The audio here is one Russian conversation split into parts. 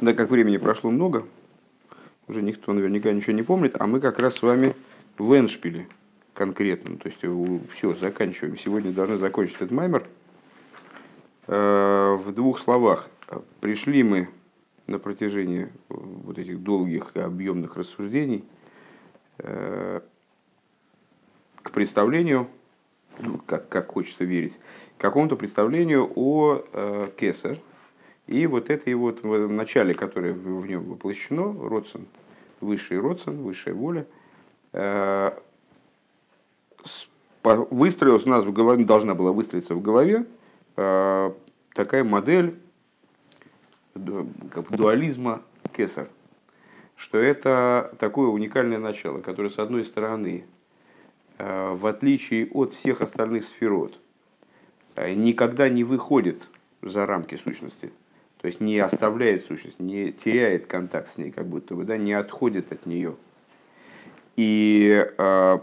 Да, как времени прошло много, уже никто наверняка ничего не помнит, а мы как раз с вами в Эншпиле конкретно. То есть все, заканчиваем. Сегодня должны закончить этот маймер. Э, в двух словах. Пришли мы на протяжении вот этих долгих и объемных рассуждений э, к представлению, ну, как, как хочется верить, к какому-то представлению о э, Кесар – и вот это его вот в начале, которое в нем воплощено, Родсон, высший Родсон, высшая воля, э, выстроилась у нас в голове, должна была выстроиться в голове э, такая модель как дуализма Кесар, что это такое уникальное начало, которое, с одной стороны, э, в отличие от всех остальных сферот, никогда не выходит за рамки сущности, то есть не оставляет сущность, не теряет контакт с ней, как будто бы, да, не отходит от нее. И э,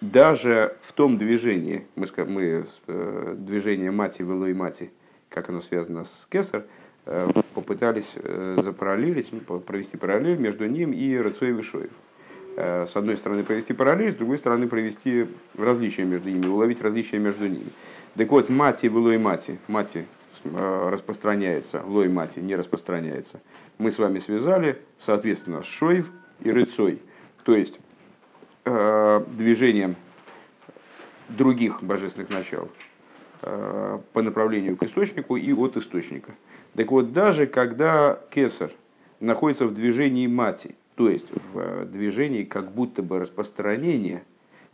даже в том движении, мы, мы э, движение мати, вело и мати, как оно связано с кесар, э, попытались э, запараллелить, ну, провести параллель между ним и Рыцой и Вишоев. Э, с одной стороны провести параллель, с другой стороны провести различия между ними, уловить различия между ними. Так вот, мати, вело и мати, мати распространяется, лой мати не распространяется. Мы с вами связали, соответственно, с шоев и рыцой, то есть э, движением других божественных начал э, по направлению к источнику и от источника. Так вот, даже когда кесар находится в движении мати, то есть в движении как будто бы распространения,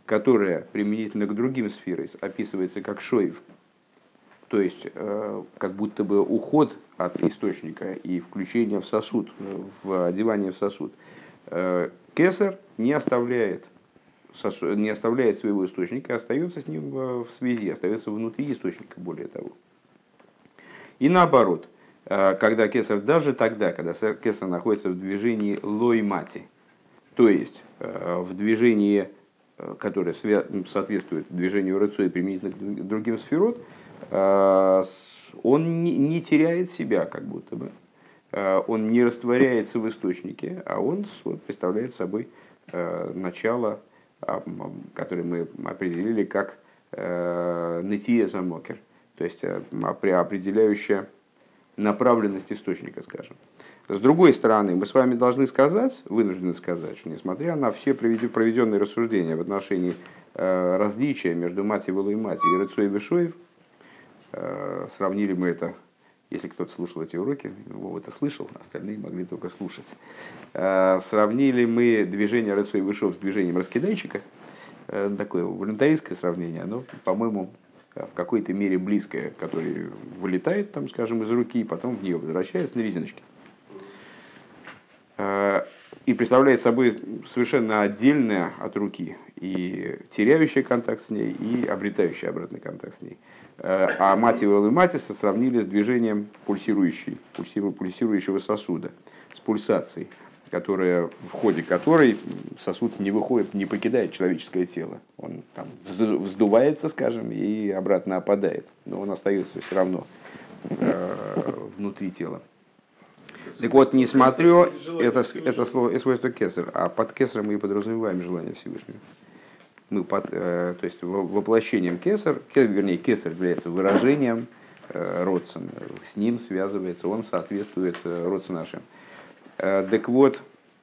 которое применительно к другим сферам описывается как шоев, то есть, э, как будто бы уход от источника и включение в сосуд, в одевание в сосуд. Э, кесар не оставляет, не оставляет своего источника, остается с ним в связи, остается внутри источника, более того. И наоборот, э, когда кесар, даже тогда, когда кесар находится в движении лой-мати, то есть в движении, которое соответствует движению рыцу и применительно к другим сферот, Э, он не теряет себя как будто бы. Э, он не растворяется в источнике, а он представляет собой э, начало, а, которое мы определили как нытие замокер, то есть определяющее направленность источника, скажем. С другой стороны, мы с вами должны сказать, вынуждены сказать, что несмотря на все проведенные рассуждения в отношении различия между мать и мать и Рыцой и Вишоев, Э, сравнили мы это, если кто-то слушал эти уроки, Вова это слышал, остальные могли только слушать. Э, сравнили мы движение Рыцу и Вышов с движением раскидайщика. Э, такое волонтаристское сравнение, но, по-моему, в какой-то мере близкое, который вылетает, там, скажем, из руки, и потом в нее возвращается на резиночке. И представляет собой совершенно отдельное от руки и теряющий контакт с ней, и обретающий обратный контакт с ней. Э, а мать и матиса сравнили с движением пульсирующей, пульсирующего сосуда, с пульсацией, которая, в ходе которой сосуд не выходит, не покидает человеческое тело. Он там вздувается, скажем, и обратно опадает, но он остается все равно э, внутри тела. Так вот, не смотрю, это, это слово, свойство кесар, а под кесаром мы и подразумеваем желание Всевышнего мы под, э, то есть воплощением кесар, вернее, кесар является выражением э, родствен, с ним связывается, он соответствует э, родству нашим. Так вот,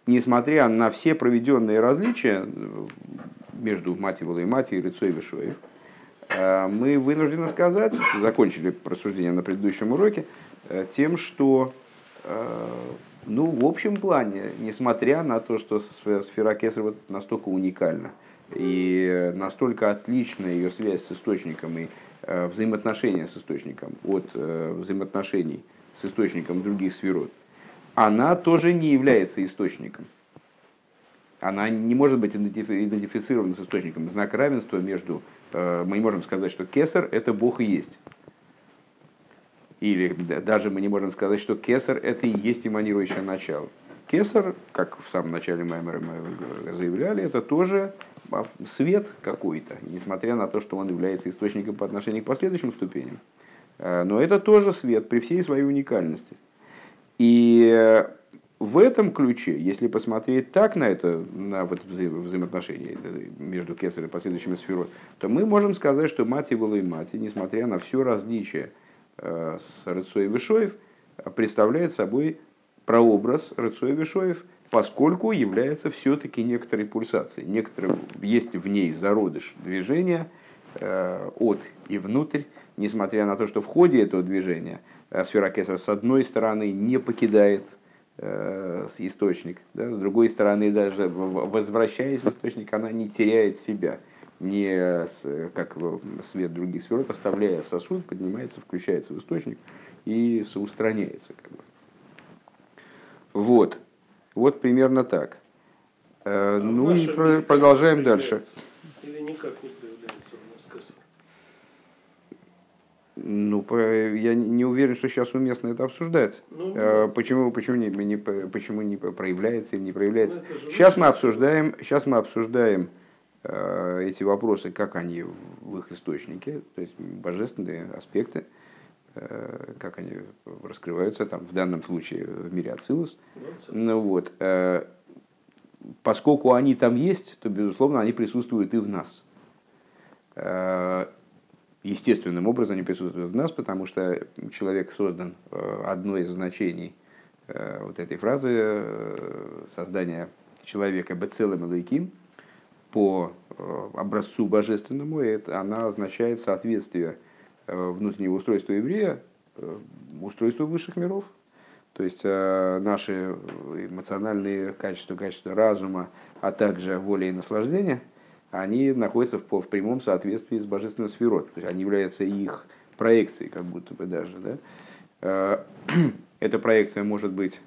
несмотря на все проведенные различия между Мативолой и Мати и Рыцой Вишоев, мы вынуждены сказать, закончили рассуждение на предыдущем уроке, тем, что ну, в общем плане, несмотря на то, что сфера Кесарева настолько уникальна, и настолько отлична ее связь с источником и э, взаимоотношения с источником от э, взаимоотношений с источником других сферот, она тоже не является источником. Она не может быть идентифицирована с источником. Знак равенства между... Э, мы не можем сказать, что кесар – это Бог и есть. Или даже мы не можем сказать, что кесар – это и есть эманирующее начало. Кесар, как в самом начале Маймера мы заявляли, это тоже свет какой-то, несмотря на то, что он является источником по отношению к последующим ступеням. Э, но это тоже свет при всей своей уникальности. И в этом ключе, если посмотреть так на это, на вот вза взаимоотношения между Кесар и последующими сферой, то мы можем сказать, что мать и и мати, несмотря на все различие э, с Рыцой Вишоев, представляет собой прообраз Рыцой Вишоев, поскольку является все-таки некоторой пульсацией. Некоторым, есть в ней зародыш движения э, от и внутрь, несмотря на то, что в ходе этого движения э, сфера Кесар с одной стороны не покидает Э, источник. Да? С другой стороны, даже возвращаясь в источник, она не теряет себя. Не как свет других сферот, оставляя сосуд, поднимается, включается в источник и устраняется. Как бы. Вот. Вот примерно так. Э, а ну и продолжаем дальше. Или никак не проявляется у нас? Ну, я не уверен, что сейчас уместно это обсуждать. Ну, а, почему, почему, не, не, почему не проявляется или не проявляется? Ну, сейчас мы обсуждаем, сейчас мы обсуждаем э, эти вопросы, как они в их источнике, то есть божественные аспекты, э, как они раскрываются там, в данном случае в мире Ацилус. Ну, вот, э, поскольку они там есть, то, безусловно, они присутствуют и в нас естественным образом они присутствуют в нас, потому что человек создан, э, одно из значений э, вот этой фразы э, создания человека бецелем лайким по образцу божественному, это, она означает соответствие внутреннего устройства еврея устройству высших миров. То есть наши эмоциональные качества, качества разума, а также воля и наслаждения – они находятся в, в прямом соответствии с божественной сферой. То есть они являются их проекцией, как будто бы даже. Да? Э, эта проекция может быть э,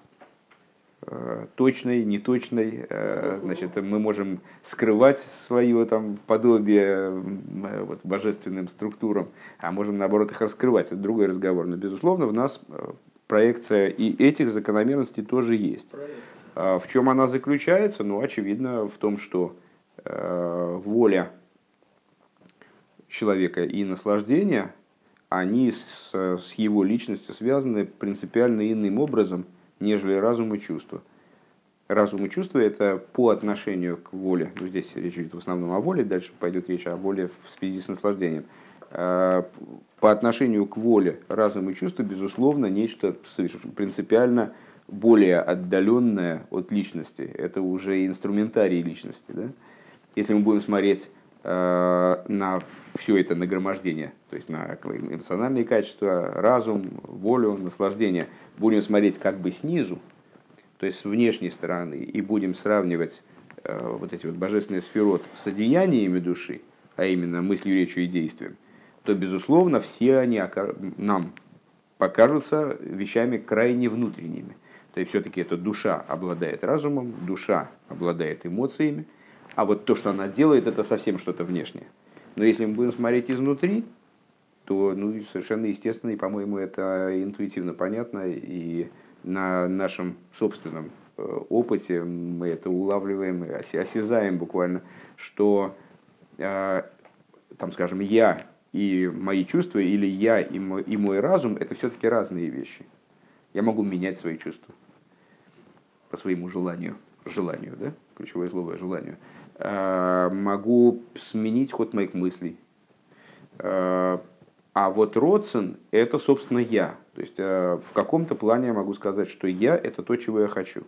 точной, неточной. Э, значит, мы можем скрывать свое там, подобие вот, божественным структурам, а можем, наоборот, их раскрывать. Это другой разговор. Но, безусловно, в нас проекция и этих закономерностей тоже есть. Проекция. В чем она заключается? Ну, очевидно, в том, что Э, воля человека и наслаждение, они с, с его личностью связаны принципиально иным образом, нежели разум и чувство. Разум и чувство – это по отношению к воле. Ну, здесь речь идет в основном о воле, дальше пойдет речь о воле в связи с наслаждением. Э, по отношению к воле разум и чувство, безусловно, нечто принципиально более отдаленное от личности. Это уже инструментарий личности. Да? если мы будем смотреть на все это нагромождение, то есть на эмоциональные качества, разум, волю, наслаждение, будем смотреть как бы снизу, то есть с внешней стороны, и будем сравнивать э, вот эти вот божественные сферот с одеяниями души, а именно мыслью, речью и действием, то, безусловно, все они нам покажутся вещами крайне внутренними. То есть все-таки эта душа обладает разумом, душа обладает эмоциями, а вот то, что она делает, это совсем что-то внешнее. Но если мы будем смотреть изнутри, то ну, совершенно естественно, и, по-моему, это интуитивно понятно, и на нашем собственном э, опыте мы это улавливаем, осязаем буквально, что, э, там, скажем, я и мои чувства, или я и мой, разум, это все-таки разные вещи. Я могу менять свои чувства по своему желанию, желанию, да, ключевое слово желанию. Э, могу сменить ход моих мыслей. Э, а вот Родсен – это, собственно, я. То есть э, в каком-то плане я могу сказать, что я – это то, чего я хочу.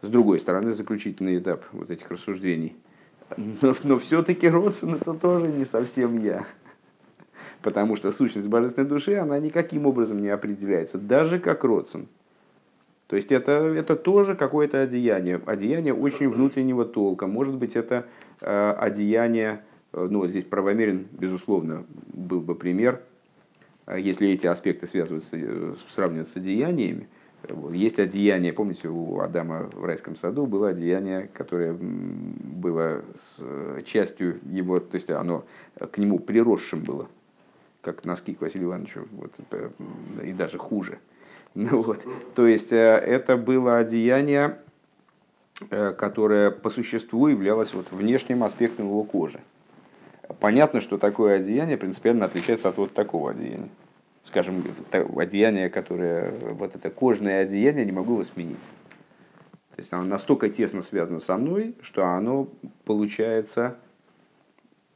С другой стороны, заключительный этап вот этих рассуждений. Но, но все-таки Родсен – это тоже не совсем я. Потому что сущность божественной души, она никаким образом не определяется, даже как Родсен – то есть это, это тоже какое-то одеяние, одеяние очень внутреннего толка. Может быть, это э, одеяние, э, ну вот здесь правомерен, безусловно, был бы пример, э, если эти аспекты связываются, э, сравнивать с одеяниями. Есть одеяние, помните, у Адама в райском саду было одеяние, которое было частью его, то есть оно к нему приросшим было, как носки к Василию Ивановичу, вот, и даже хуже – ну, вот. То есть э, это было одеяние, э, которое по существу являлось вот внешним аспектом его кожи. Понятно, что такое одеяние принципиально отличается от вот такого одеяния. скажем, одеяние, которое, вот это кожное одеяние, не могу его сменить. То есть оно настолько тесно связано со мной, что оно получается,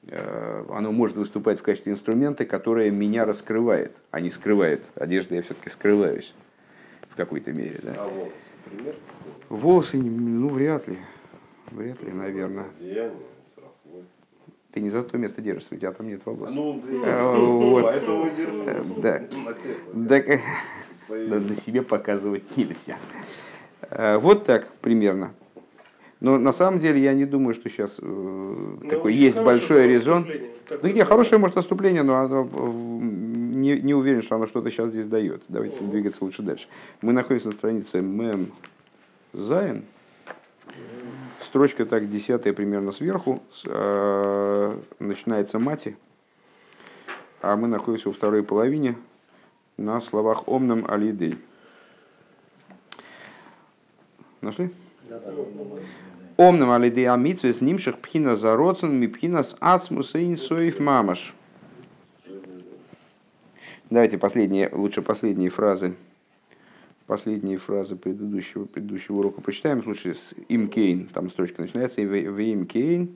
э, оно может выступать в качестве инструмента, которое меня раскрывает, а не скрывает. Одежда я все-таки скрываюсь в какой-то мере. Да? А волосы, например? Волосы, ну, вряд ли. Вряд ли, наверное. Ты не за то место держишься, у тебя там нет волос. Ну, а, вот. поэтому Да. Так, на себе показывать нельзя. Э, вот так примерно. Но на самом деле я не думаю, что сейчас э, ну, такой есть большой резон. Да нет, хорошее может отступление, но оно, не, не уверен, что оно что-то сейчас здесь дает. Давайте двигаться лучше дальше. Мы находимся на странице Мем Зайн. Строчка так, десятая примерно сверху. Э, начинается мати. А мы находимся во второй половине на словах Омном Алидей. Нашли? Омным алидей амитвес нимших пхина зароцен ми пхина с ацмус и инсоев мамаш. Давайте последние, лучше последние фразы, последние фразы предыдущего, предыдущего урока прочитаем. В случае с им кейн, там строчка начинается, в им кейн,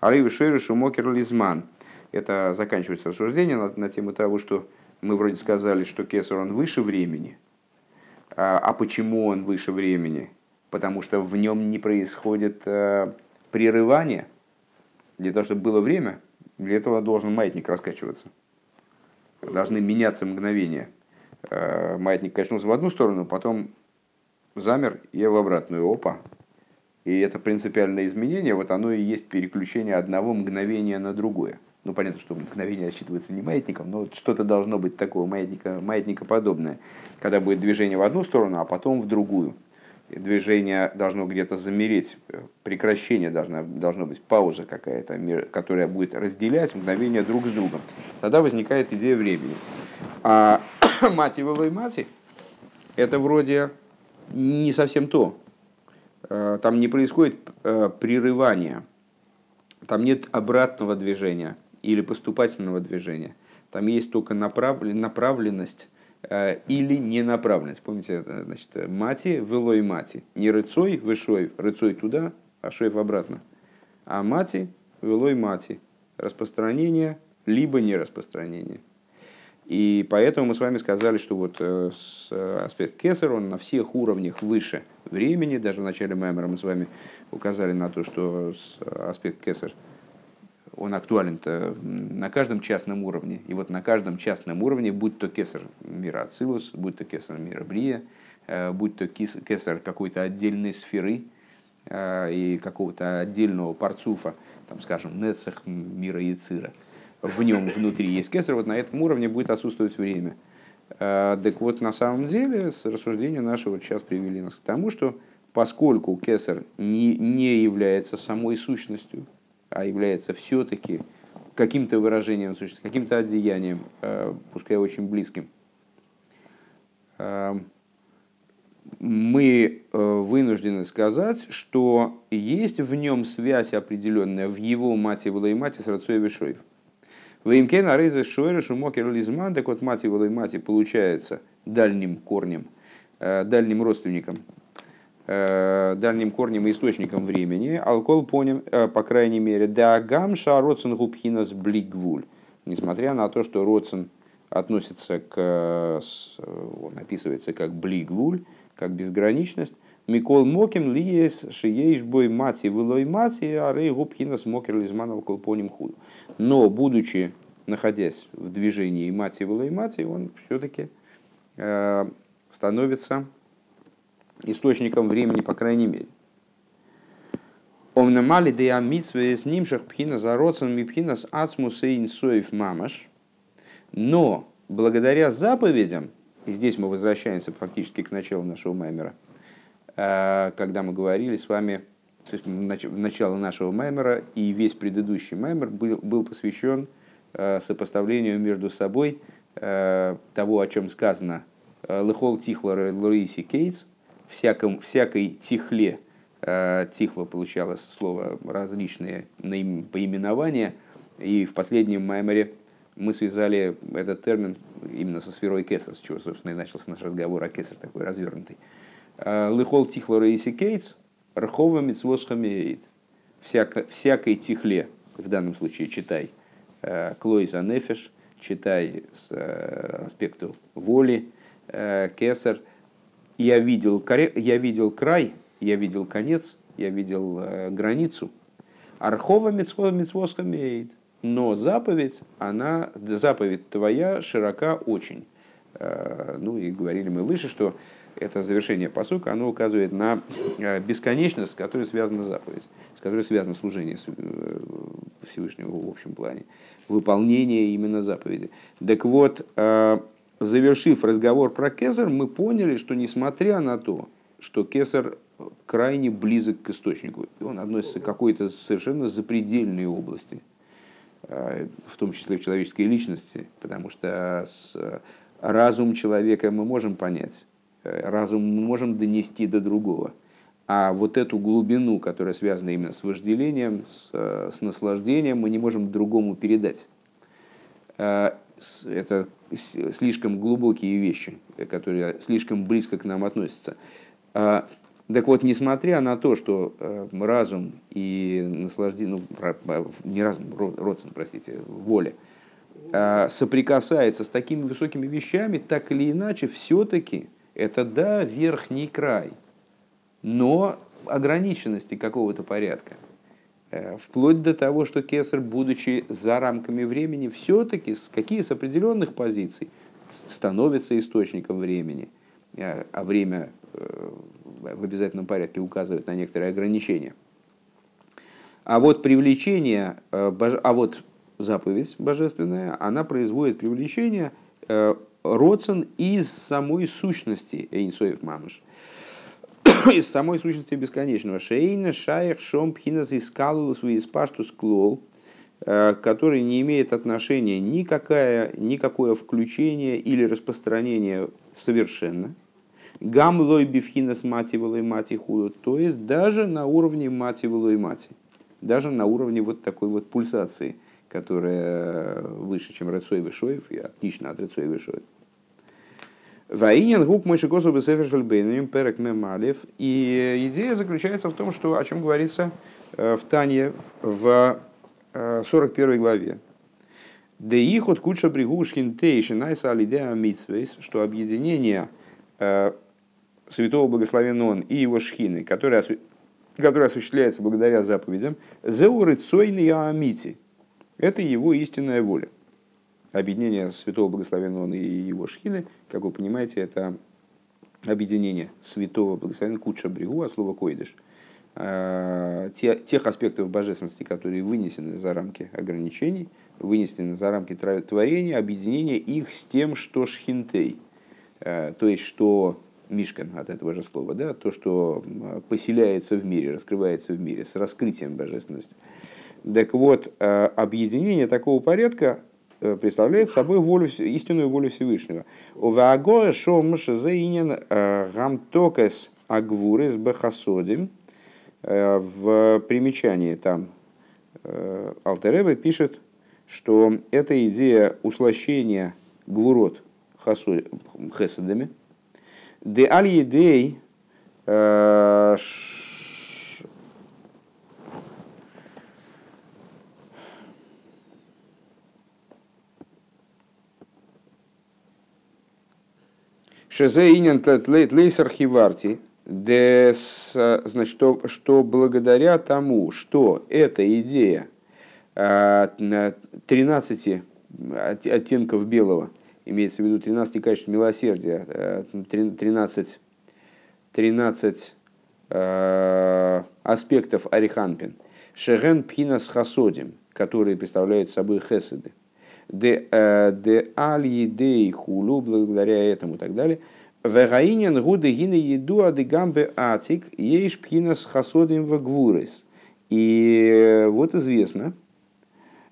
шейры шумокер лизман. Это заканчивается рассуждение на, на тему того, что мы вроде сказали, что кесар он выше времени. А, а почему он выше времени? потому что в нем не происходит э, прерывание. Для того, чтобы было время, для этого должен маятник раскачиваться. Должны меняться мгновения. Э, маятник качнулся в одну сторону, потом замер и в обратную. Опа. И это принципиальное изменение, вот оно и есть переключение одного мгновения на другое. Ну, понятно, что мгновение рассчитывается не маятником, но что-то должно быть такого маятника, маятника подобное, когда будет движение в одну сторону, а потом в другую движение должно где-то замереть, прекращение должно, должно быть, пауза какая-то, которая будет разделять мгновения друг с другом. Тогда возникает идея времени. А мати и мати – это вроде не совсем то. Э, там не происходит э, прерывания, там нет обратного движения или поступательного движения. Там есть только направленность или не направленность. Помните, значит, мати, велой мати. Не рыцой, вышой, рыцой туда, а шоев обратно. А мати, велой мати. Распространение, либо не распространение. И поэтому мы с вами сказали, что вот э, аспект кесар, он на всех уровнях выше времени. Даже в начале Маймера мы с вами указали на то, что аспект кесар – он актуален на каждом частном уровне. И вот на каждом частном уровне, будь то кесар мира Ацилус, будь то кесар мира Брия, э, будь то кесар какой-то отдельной сферы э, и какого-то отдельного парцуфа, там, скажем, Нецах мира Яцира, в нем внутри есть кесар, вот на этом уровне будет отсутствовать время. Э, так вот, на самом деле, с рассуждения нашего сейчас привели нас к тому, что поскольку кесар не, не является самой сущностью, а является все-таки каким-то выражением сущности, каким-то одеянием, э, пускай очень близким, э, мы э, вынуждены сказать, что есть в нем связь определенная в его мате и мате с Рацой Вишоев. Веймкен Рейза Шойра Шумокер Лизман, так вот мать и мате получается дальним корнем, дальним родственником дальним корнем и источником времени, алкол поним, э, по крайней мере, да гамша родсен губхинас блигвуль. Несмотря на то, что родсен относится к, он описывается как блигвуль, как безграничность, Микол Моким лиес шиеиш бой мати вылой мати, а рей губхинас мокер лизман алкол поним худу. Но, будучи, находясь в движении мати вылой мати, он все-таки э, становится источником времени, по крайней мере. Омнамали де амитсве с нимшах пхина за родсен мипхина с ацмусейн соев мамаш. Но благодаря заповедям, и здесь мы возвращаемся фактически к началу нашего маймера, э, когда мы говорили с вами, то есть начало нашего маймера и весь предыдущий маймер был, был посвящен э, сопоставлению между собой э, того, о чем сказано Лехол Тихлор Лориси Кейтс, всяком, всякой тихле, э, тихло получалось слово различные поименования, и в последнем маймере мы связали этот термин именно со сферой Кесар, с чего, собственно, и начался наш разговор о Кесар, такой развернутый. Лыхол тихло рейси кейтс, рхова митцвос хамеет. Всякой тихле, в данном случае читай, клой за нефеш, читай с аспекту воли, кесар. Я видел, я видел край, я видел конец, я видел границу. Архова митцвос хамеет но заповедь, она, заповедь твоя широка очень. Э, ну и говорили мы выше, что это завершение посука, оно указывает на э, бесконечность, с которой связана заповедь, с которой связано служение э, Всевышнего в общем плане, выполнение именно заповеди. Так вот, завершив разговор про Кесар, мы поняли, что несмотря на то, что Кесар крайне близок к источнику, и он относится к какой-то совершенно запредельной области – Э, в том числе в человеческой личности, потому что с разум человека мы можем понять, э, разум мы можем донести до другого. А вот эту глубину, которая связана именно с вожделением, с, э, с наслаждением, мы не можем другому передать. Это слишком глубокие вещи, которые слишком близко к нам относятся. Так вот, несмотря на то, что э, разум и наслаждение, ну, не разум, родствен, простите, воля, э, соприкасается с такими высокими вещами, так или иначе, все-таки это, да, верхний край, но ограниченности какого-то порядка. Э, вплоть до того, что Кесар, будучи за рамками времени, все-таки с какие с определенных позиций становится источником времени, а время в обязательном порядке указывает на некоторые ограничения. А вот привлечение, э, а вот заповедь божественная, она производит привлечение э, родствен из самой сущности Эйнсоев Мамыш. из самой сущности бесконечного. Шейна, шаях, шом, пхинас, искалус, виспаштус, клол, э, который не имеет отношения никакое, никакое включение или распространение совершенно – Гамлой бифхинас мати валой мати худу. То есть даже на уровне мати валой мати. Даже на уровне вот такой вот пульсации, которая выше, чем Рецой Вишоев, и отлично от Рецой Вишоев. Ваинин гук мыши косу бесефершельбейним перек мемалев. И идея заключается в том, что, о чем говорится э, в Тане в 41 э, главе. Да ихот куча бригушкин тейши найса алидеа митсвейс, что объединение э, святого благословенного он и его шхины, который, осу... осуществляется благодаря заповедям, зеуры цойны амити. Это его истинная воля. Объединение святого благословенного и его шхины, как вы понимаете, это объединение святого благословенного куча брегу, а слово койдыш. А, те, тех аспектов божественности, которые вынесены за рамки ограничений, вынесены за рамки творения, объединение их с тем, что шхинтей. А, то есть, что Мишкан от этого же слова, да, то, что поселяется в мире, раскрывается в мире с раскрытием божественности. Так вот, э, объединение такого порядка представляет собой волю, истинную волю Всевышнего. Увагоя шомш заинен э, гамтокес агвурес бахасодим. В примечании там Алтереба пишет, что эта идея услощения гвурот хесадами – Де аль Шезе инен лейсер хиварти, значит, что, что благодаря тому, что эта идея 13 э, оттенков белого – имеется в виду 13 качеств милосердия, 13, 13 э, аспектов ариханпин. Шеген пхинас хасодим, которые представляют собой хеседы. Де, э, де аль едей хулу, благодаря этому и так далее. Вегаинен гуды гины еду адыгамбе атик, ейш пхинас хасодим вагвурес. И вот известно,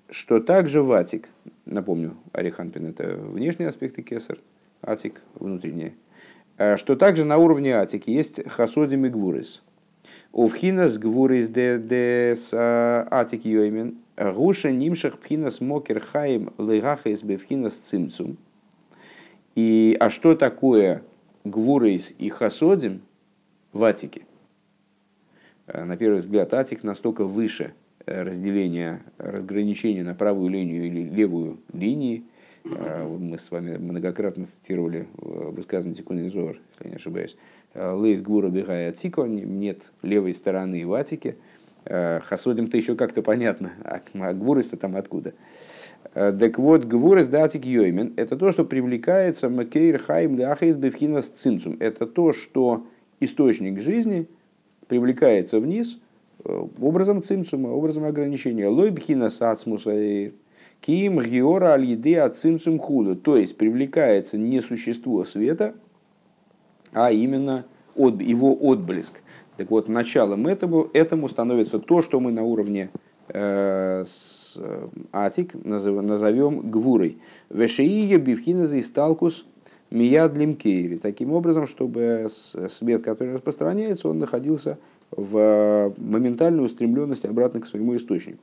что также ватик, напомню, Ариханпин это внешние аспекты кесар, атик внутренние, э, что также на уровне атики есть хасодим и гвурис. Увхинас гвурис де, де с атик йоймен, Гуша нимшах пхинас мокер хаим легахайс бевхинас цимцум. И, а что такое гвурейс и хасодим в Атике? На первый взгляд, Атик настолько выше разделения, разграничения на правую линию или левую линии. Мы с вами многократно цитировали в высказывании Тикуни Зор, если я не ошибаюсь. Лейс Гура Бегая Атико, нет левой стороны в Атике. Хасодим-то еще как-то понятно, а, а Гвурис-то там откуда? Так вот, Гвурис Датик Йоймен – это то, что привлекается Макейр Хайм Дахайс Бевхинас Цимцум. Это то, что источник жизни привлекается вниз э, образом цимцума, образом ограничения. Лой бхинас ацмуса ким гиора аль еды от цимцум худу. То есть привлекается не существо света, а именно от, его отблеск. Так вот, началом этому, этому становится то, что мы на уровне э, с, э, атик назовем, гвурой. Вешеия бифхина за исталкус миядлим кейри. Таким образом, чтобы свет, который распространяется, он находился в э, моментальной устремленности обратно к своему источнику.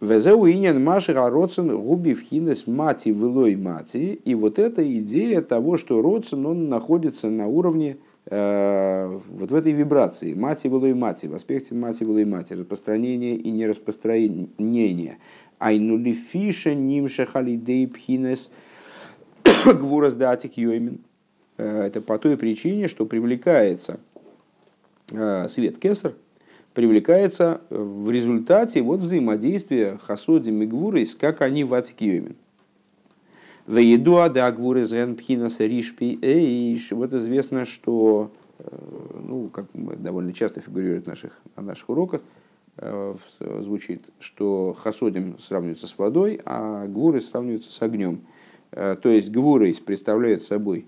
Везеу иньян маши роцен губи мати вылой мати. И вот эта идея того, что родцен, он находится на уровне вот в этой вибрации мати и мати, в аспекте мати и мати, распространение и нераспространение. Айнули фиша нимша пхинес гвурас йоймин. Э, это по той причине, что привлекается э, свет кесар, привлекается в результате вот взаимодействия хасоди и гвурис, как они в атик йоймин. Веедуа да гвурезен пхинас ришпи эйш. Вот известно, что э, ну, как довольно часто фигурирует в наших, на наших уроках, э, звучит, что хасодим сравнивается с водой, а гвуры сравниваются с огнем. Э, то есть гвуры представляют собой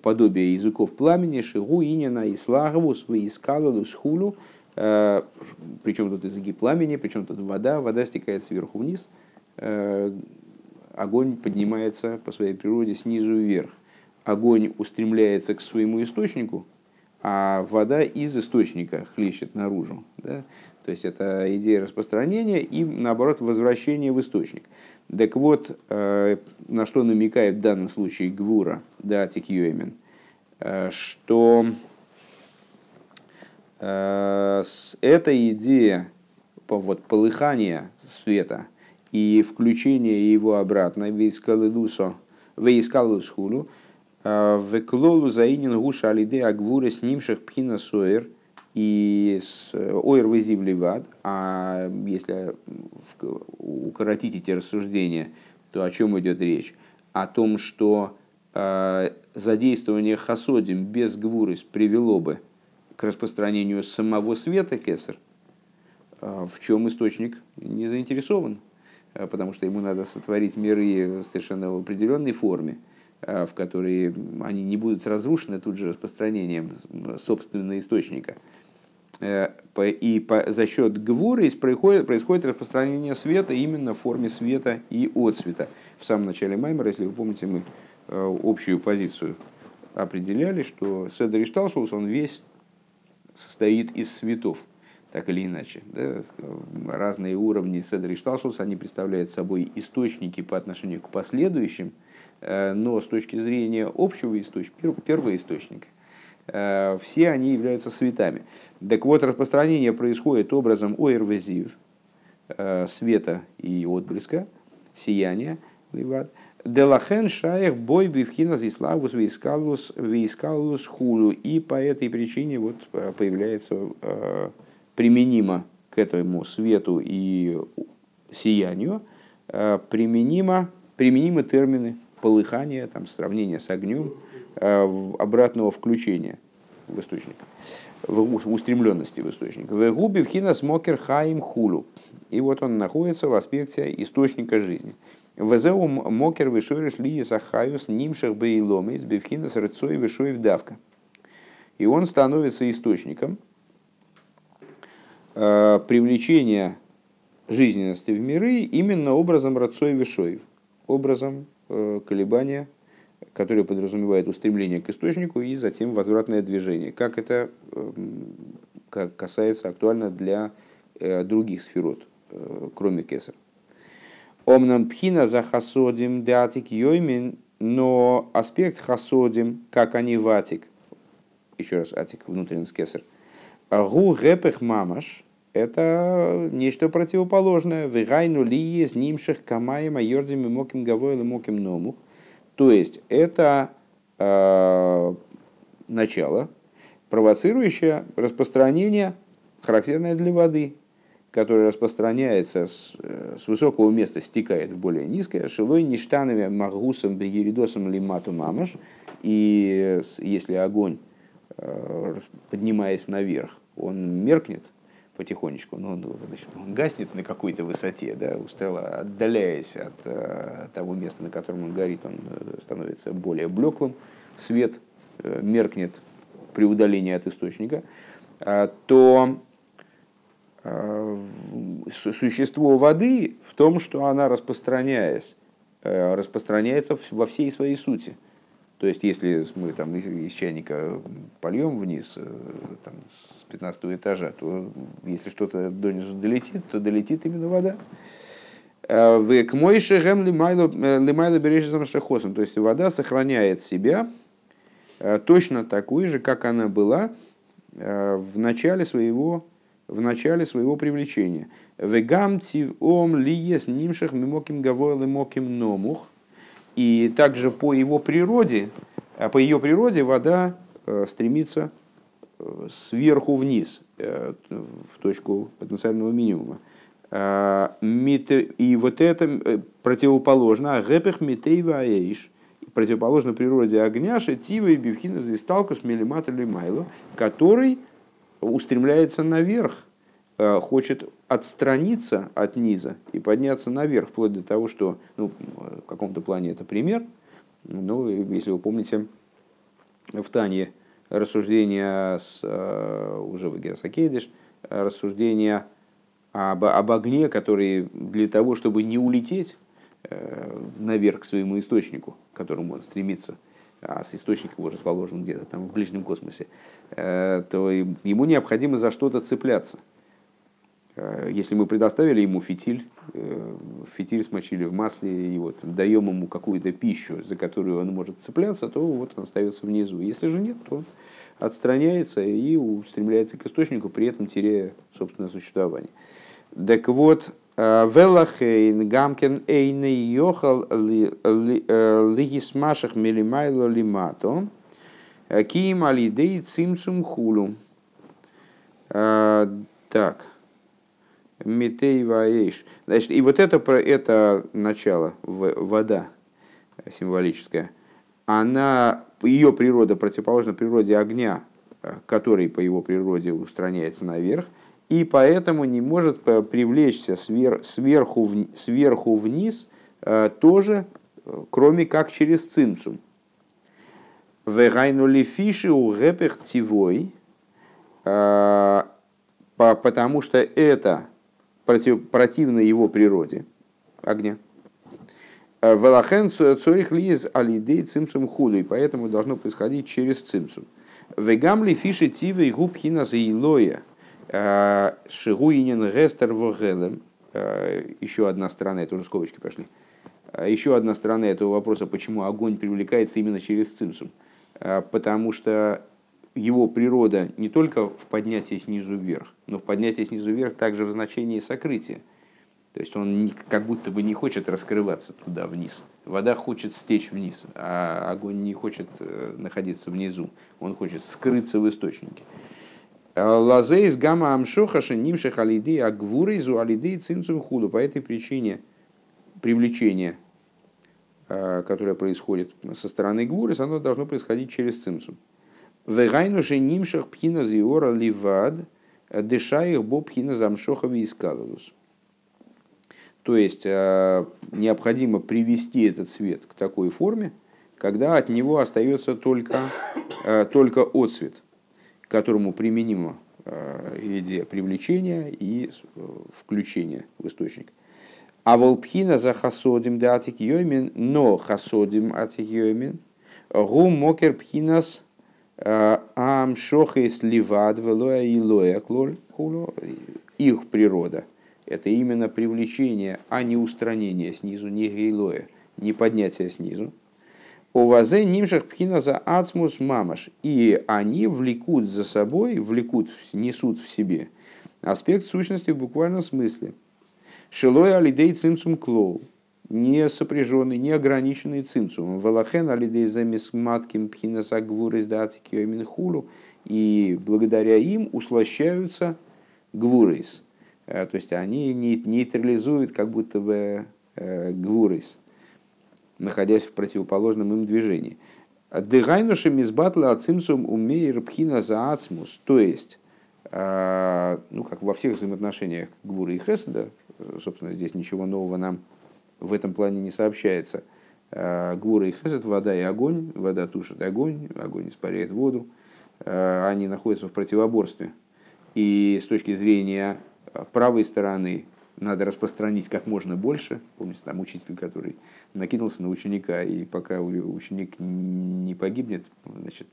подобие языков пламени, шигу, инина, ислаговус, выискалалус, хулю, причем тут языки пламени, причем тут вода, вода стекает сверху вниз, огонь поднимается по своей природе снизу вверх. Огонь устремляется к своему источнику, а вода из источника хлещет наружу. Да? То есть это идея распространения и, наоборот, возвращения в источник. Так вот, э, на что намекает в данном случае Гвура, да, Тикьюэмен, э, что э, эта идея вот, полыхания света – и включение его обратно. В искалылусо, в клолу заинен гуша алиде агвура снимших пхина соер и ойр вызивливат, а если укоротить эти рассуждения, то о чем идет речь? О том, что а, задействование хасодим без гвурис привело бы к распространению самого света кесар, а, в чем источник? Не заинтересован. Э, потому что ему надо сотворить миры совершенно в определенной форме, э, в которой они не будут разрушены тут же распространением собственного источника. Э, и за счет гвуры происходит, происходит распространение света именно в форме света и отцвета. В самом начале Маймера, если вы помните, мы общую позицию определяли, что Седер Ишталшус, он весь состоит из цветов так или иначе. Да, разные уровни Седри Шталшус, они представляют собой источники по отношению к последующим, э, но с точки зрения общего источника, первого источника, э, все они являются светами. Так вот, распространение происходит образом ойрвезив, э, света и отблеска, сияния, Делахен шаях бой бивхина зиславус вейскалус вейскалус хулу. И по этой причине вот появляется применимо к этому свету и сиянию, э, применимо, применимы термины полыхания, там, сравнения с огнем, э, обратного включения в источник, в устремленности в источник. В губе в хина смокер хаим хулу. И вот он находится в аспекте источника жизни. Везеу мокер вишориш ли сахаюс нимшах бейломи из бевхина с рыцой вишоев давка. И он становится источником, привлечение жизненности в миры именно образом Рацой Вишоев, образом э, колебания, которое подразумевает устремление к источнику и затем возвратное движение. Как это эм, касается актуально для э, других сферот, кроме кесар. Омнам пхина за хасодим деатик йоймин, но аспект хасодим, как они ватик, еще раз атик, внутренний кесар, гу гепех мамаш, это нечто противоположное. Вегайну ли с нимших камаем айордим и моким гавойл и моким номух. То есть это э, начало, провоцирующее распространение, характерное для воды, которое распространяется с, э, с высокого места, стекает в более низкое, шилой ништанами магусом бегеридосом лимату мамаш. И если огонь, э, поднимаясь наверх, он меркнет, потихонечку, ну, значит, он гаснет на какой-то высоте, да, устало отдаляясь от э, того места, на котором он горит, он э, становится более блеклым, свет э, меркнет при удалении от источника, э, то э, существо воды в том, что она, распространяясь, э, распространяется во всей своей сути – то есть, если мы там из чайника польем вниз э, там, с 15 этажа, то если что-то донизу долетит, то долетит именно вода. Э, в к мойше гэм лимайло бережем шахосом. То есть вода сохраняет себя э, точно такой же, как она была в начале своего, в начале своего привлечения. Вегам ом лиес нимших мимоким гавойл моким номух. И также по его природе, а по ее природе вода э, стремится э, сверху вниз, э, в точку потенциального минимума. И вот это противоположно, гэпех митейва противоположно природе огня, шетива и бивхина зисталкус милиматр лимайло, который устремляется наверх, Э, хочет отстраниться от низа и подняться наверх, вплоть до того, что, ну, в каком-то плане это пример, ну, если вы помните, в Тане рассуждения с, э, уже в Герасакейдиш, рассуждения об, об огне, который для того, чтобы не улететь э, наверх к своему источнику, к которому он стремится, а с источником его расположен где-то там в ближнем космосе, то ему необходимо за что-то цепляться – Э, если мы предоставили ему фитиль, э, фитиль смочили в масле, и вот даем ему какую-то пищу, за которую он может цепляться, то вот он остается внизу. Если же нет, то он отстраняется и устремляется к источнику, при этом теряя собственное существование. Так вот, э, Велахейн гамкен эйны йохал лигисмашах милимайло лимато киим алидей цимцум хулу. Так. Митей ваэйш. Значит, и вот это, это начало, вода символическая, она, ее природа противоположна природе огня, который по его природе устраняется наверх, и поэтому не может привлечься свер, сверху, сверху вниз э, тоже, кроме как через цинцум. Вегайну лифиши у гепех тивой, э, потому что это против, противно его природе, огня. Э, Велахен цорих лиз алидей цимсум и поэтому должно происходить через цимсум. Вегамли фиши тивы и губхина заилоя, э, шигуинен гестер вогелем. Э, еще одна сторона, это уже скобочки пошли. Еще одна сторона этого вопроса, почему огонь привлекается именно через цимсум. Потому что его природа не только в поднятии снизу вверх, но в поднятии снизу вверх также в значении сокрытия. То есть он как будто бы не хочет раскрываться туда вниз. Вода хочет стечь вниз, а огонь не хочет э, находиться внизу. Он хочет скрыться в источнике. Лазейс гамма амшохаша нимших алиды агвуры зу алиды цинцум худу. По этой причине привлечение, э, которое происходит со стороны гвуры, оно должно происходить через цинцум. Вегайну же нимшах пхина зиора ливад, дыша их бо пхина замшохави искалалус. То есть э, необходимо привести этот свет к такой форме, когда от него остается только, э, только отцвет, к которому применима э, идея привлечения и включения в источник. А волпхина за хасодим да атик но хасодим атик йомин, гу мокер пхинас Ам шохейс ливад велоя и лоя клоль их природа это именно привлечение, а не устранение снизу, не гейлоя, не поднятие снизу. Овазе нимшах пхина за ацмус мамаш. И они влекут за собой, влекут, несут в себе аспект сущности в буквальном смысле. Шилой алидей цимцум клоу. Не сопряженный, не ограниченный цимцум. Валахен алидей замес матким пхина сагвур из хулу. И благодаря им услощаются гвурейс. Э, то есть они нейтрализуют как будто бы э, гвурейс, находясь в противоположном им движении. Дыгайнуши мизбатла ацимсум умеер пхина за ацмус. То есть, э, ну, как во всех взаимоотношениях Гвуры и Хеседа, собственно, здесь ничего нового нам в этом плане не сообщается. Гвура и Хесед – вода и огонь, вода тушит огонь, огонь испаряет воду, они находятся в противоборстве. И с точки зрения правой стороны надо распространить как можно больше. Помните, там учитель, который накинулся на ученика, и пока ученик не погибнет, значит,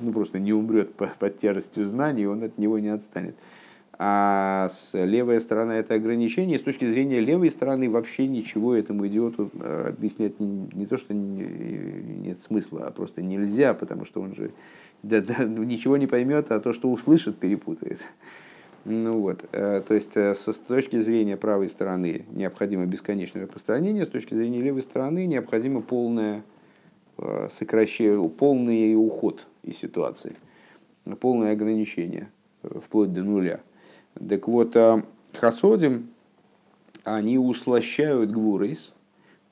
ну, просто не умрет под тяжестью знаний, он от него не отстанет. А с левая сторона это ограничение. с точки зрения левой стороны вообще ничего этому идиоту э, объяснять не, не то, что нет смысла, а просто нельзя, потому что он же да, да, ничего не поймет, а то, что услышит, перепутает. Ну вот, э, то есть э, с точки зрения правой стороны необходимо бесконечное распространение, с точки зрения левой стороны необходимо полное сокращение, полный уход из ситуации, полное ограничение, вплоть до нуля. Так вот, хасодим, они услощают гвурейс,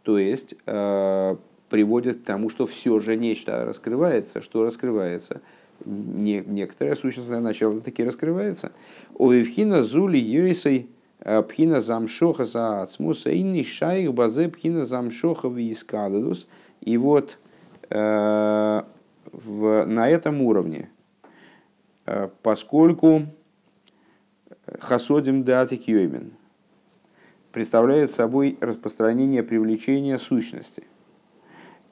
то есть приводят к тому, что все же нечто раскрывается, что раскрывается – не, некоторое сущностное начало таки раскрывается. Овевхина зули йойсой э, пхина замшоха за ацмуса инни шайх базе пхина замшоха вискаледус. И вот э, в, на этом уровне, поскольку хасодим датик йоймен представляет собой распространение привлечения сущности,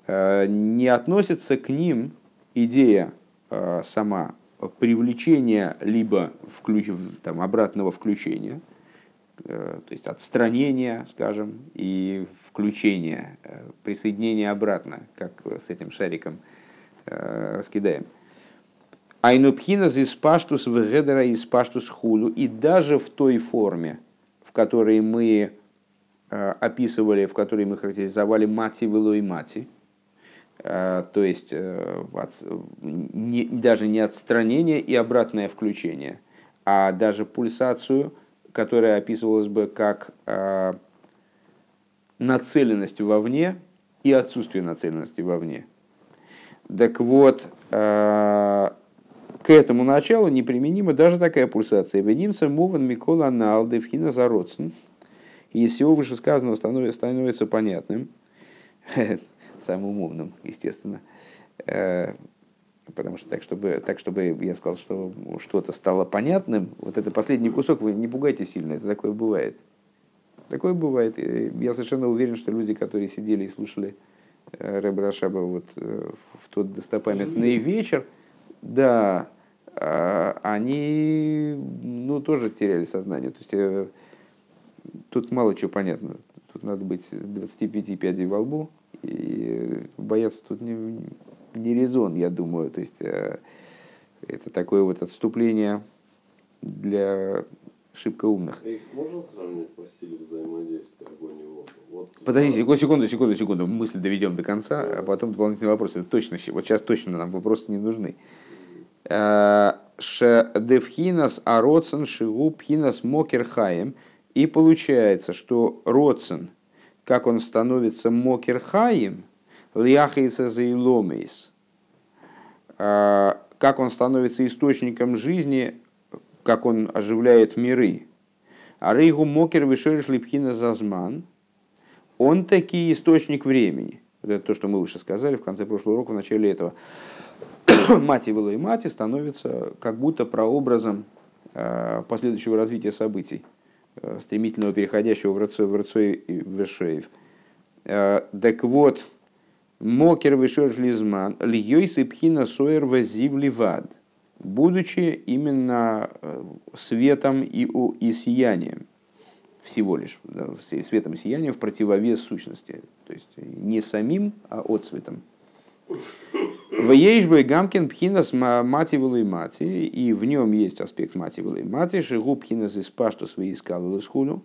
э, не относится к ним идея Э, сама привлечение либо включ, там, обратного включения, э, то есть отстранения, скажем, и включения, присоединения обратно, как с этим шариком раскидаем. Айнупхина из паштус вегедера из паштус хулу. И даже в той форме, в которой мы описывали, в которой мы характеризовали мати и мати, Э, то есть э, даже не отстранение и обратное включение, а даже пульсацию, которая описывалась бы как э, нацеленность вовне и отсутствие нацеленности вовне. Так вот, к этому началу неприменима даже такая пульсация. Венимца муван микола налды вхина зародцен. Из всего вышесказанного становится понятным, самым умным, естественно. Э, потому что так, чтобы, так, чтобы я сказал, что что-то стало понятным, вот это последний кусок, вы не пугайте сильно, это такое бывает. Такое бывает. Я совершенно уверен, что люди, которые сидели и слушали э, Рэб Рашаба вот э, в тот достопамятный вечер, да, они ну, тоже теряли сознание. То есть тут мало чего понятно. Тут надо быть 25 пядей во лбу, и бояться тут не, не резон, я думаю. То есть э, это такое вот отступление для шибко умных. Их можно сравнить по стилю взаимодействия огонь и воду? Вот, Подождите, секунду, секунду, секунду. Мысль доведем до конца, а потом дополнительный вопрос. Это точно, вот сейчас точно нам вопросы не нужны. Э, Девхинас ароцен шигу пхинас мокерхаем. И получается, что роцен – как он становится мокерхаем, льяхейса заиломейс, а, как он становится источником жизни, как он оживляет миры. А рейгу мокер вишериш липхина зазман, он таки источник времени. Вот это то, что мы выше сказали в конце прошлого урока, в начале этого. Мати Велой Мати становится как будто прообразом а, последующего развития событий. Э, стремительного переходящего в Рацой, в Рацой и Вешеев. Э, так вот, Мокер Вешер Лизман, Льёйс и Пхина Сойер Вазив Ливад, будучи именно э, светом и, и сиянием. всего лишь, да, светом и сиянием в противовес сущности. То есть не самим, а отцветом. В Ейшбой Гамкин Пхинас Мати и Мати, и в нем есть аспект Мати и Мати, Шигу Пхинас из Пашту свои скалы Лысхуну,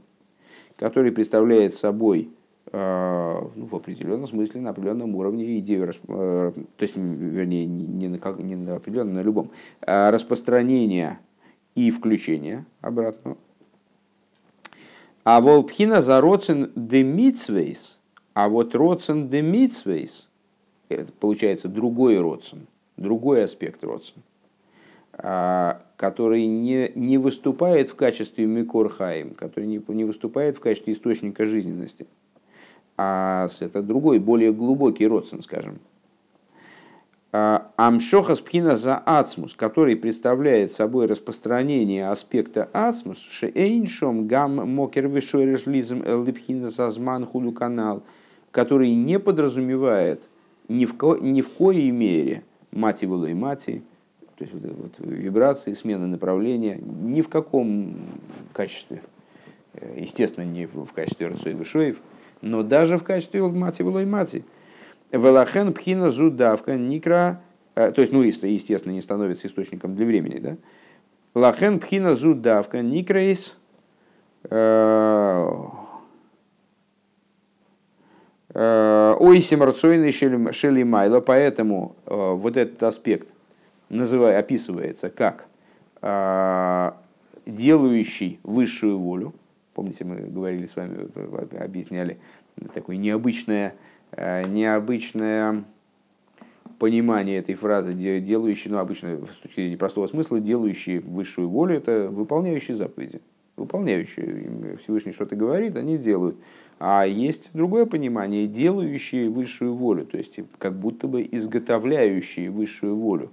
который представляет собой ну, в определенном смысле, на определенном уровне идею, то есть, вернее, не на, как, не на определенном, на любом, а распространение и включение обратно. А волпхина за роцен де митсвейс, а вот роцен де митсвейс, это получается другой родствен, другой аспект родствен, а, который не, не выступает в качестве микорхаим, который не, не выступает в качестве источника жизненности, а это другой, более глубокий родствен, скажем. А, Амшохас пхина за ацмус, который представляет собой распространение аспекта ацмус, шеэйншом гам мокер вишойреш липхина зазман хулю канал, который не подразумевает ни в, ко, ни в коей мере мати было и мати, то есть вот, вот, вибрации, смена направления, ни в каком качестве. Э, естественно, не в, в качестве Рацой Вишоев, но даже в качестве мати было и мати. Велахен пхина зудавка никра, э, то есть, ну, естественно, не становится источником для времени, да? Лахен пхина зудавка никрейс э, Ой, семарцойный шели майла, поэтому э, вот этот аспект называя, описывается как э, делающий высшую волю. Помните, мы говорили с вами, объясняли такое необычное, э, необычное понимание этой фразы, делающий, ну, обычно с точки зрения простого смысла, делающий высшую волю, это выполняющие заповеди. Выполняющие. Всевышний что-то говорит, они делают. А есть другое понимание, делающие высшую волю, то есть как будто бы изготовляющие высшую волю.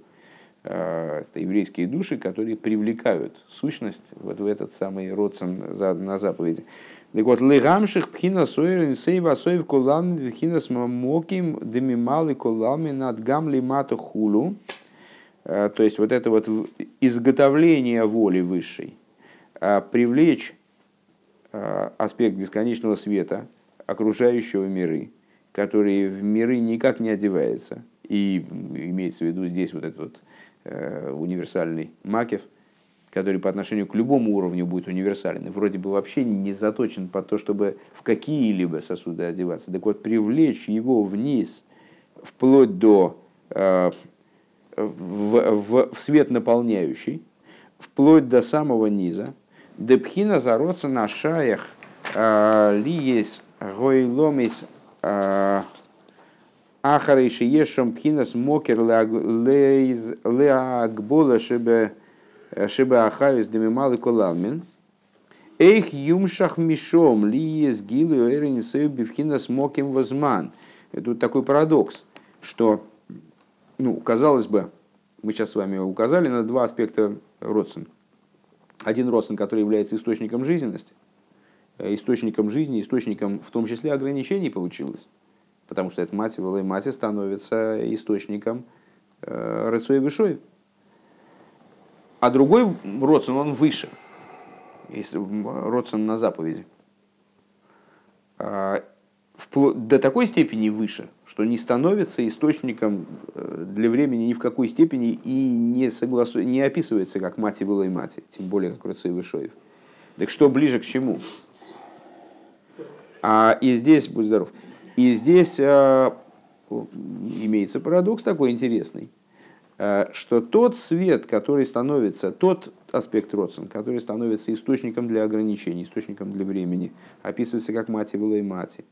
Э, это еврейские души, которые привлекают сущность вот в этот самый родствен на заповеди. Так вот, легамших пхина сойрен сейва сойв кулам пхина с мамоким демималы кулами над гамли мату хулу. Э, то есть вот это вот изготовление воли высшей, э, привлечь аспект бесконечного света, окружающего миры, который в миры никак не одевается. И имеется в виду здесь вот этот вот э, универсальный макев, который по отношению к любому уровню будет универсален. И вроде бы вообще не заточен по то, чтобы в какие-либо сосуды одеваться. Так вот, привлечь его вниз, вплоть до э, в, в, в свет наполняющий, вплоть до самого низа, Депхина зароца на шаях а, ли есть гойломис а, ахарей шиешем пхинас мокер леагбола шибе шибе ахаюс демималы колалмин. Эйх юмшах мишом ли есть гилу эрин бифхинас моким возман. Тут такой парадокс, что, ну, казалось бы, мы сейчас с вами указали на два аспекта родственных один родственник, который является источником жизненности, э, источником жизни, источником в том числе ограничений получилось. Потому что это мать и мать становится источником э, Рыцой Вишой. А другой родствен, он выше. Если родствен на заповеди. До такой степени выше, что не становится источником э, для времени ни в какой степени и не, согласу... не описывается как мать и была и мать, тем более как Руцей Вышоев. Так что ближе к чему? А, и здесь, будь здоров, и здесь а, имеется парадокс такой интересный, а, что тот свет, который становится, тот аспект Родсон, который становится источником для ограничений, источником для времени, описывается как мать и была и мать а,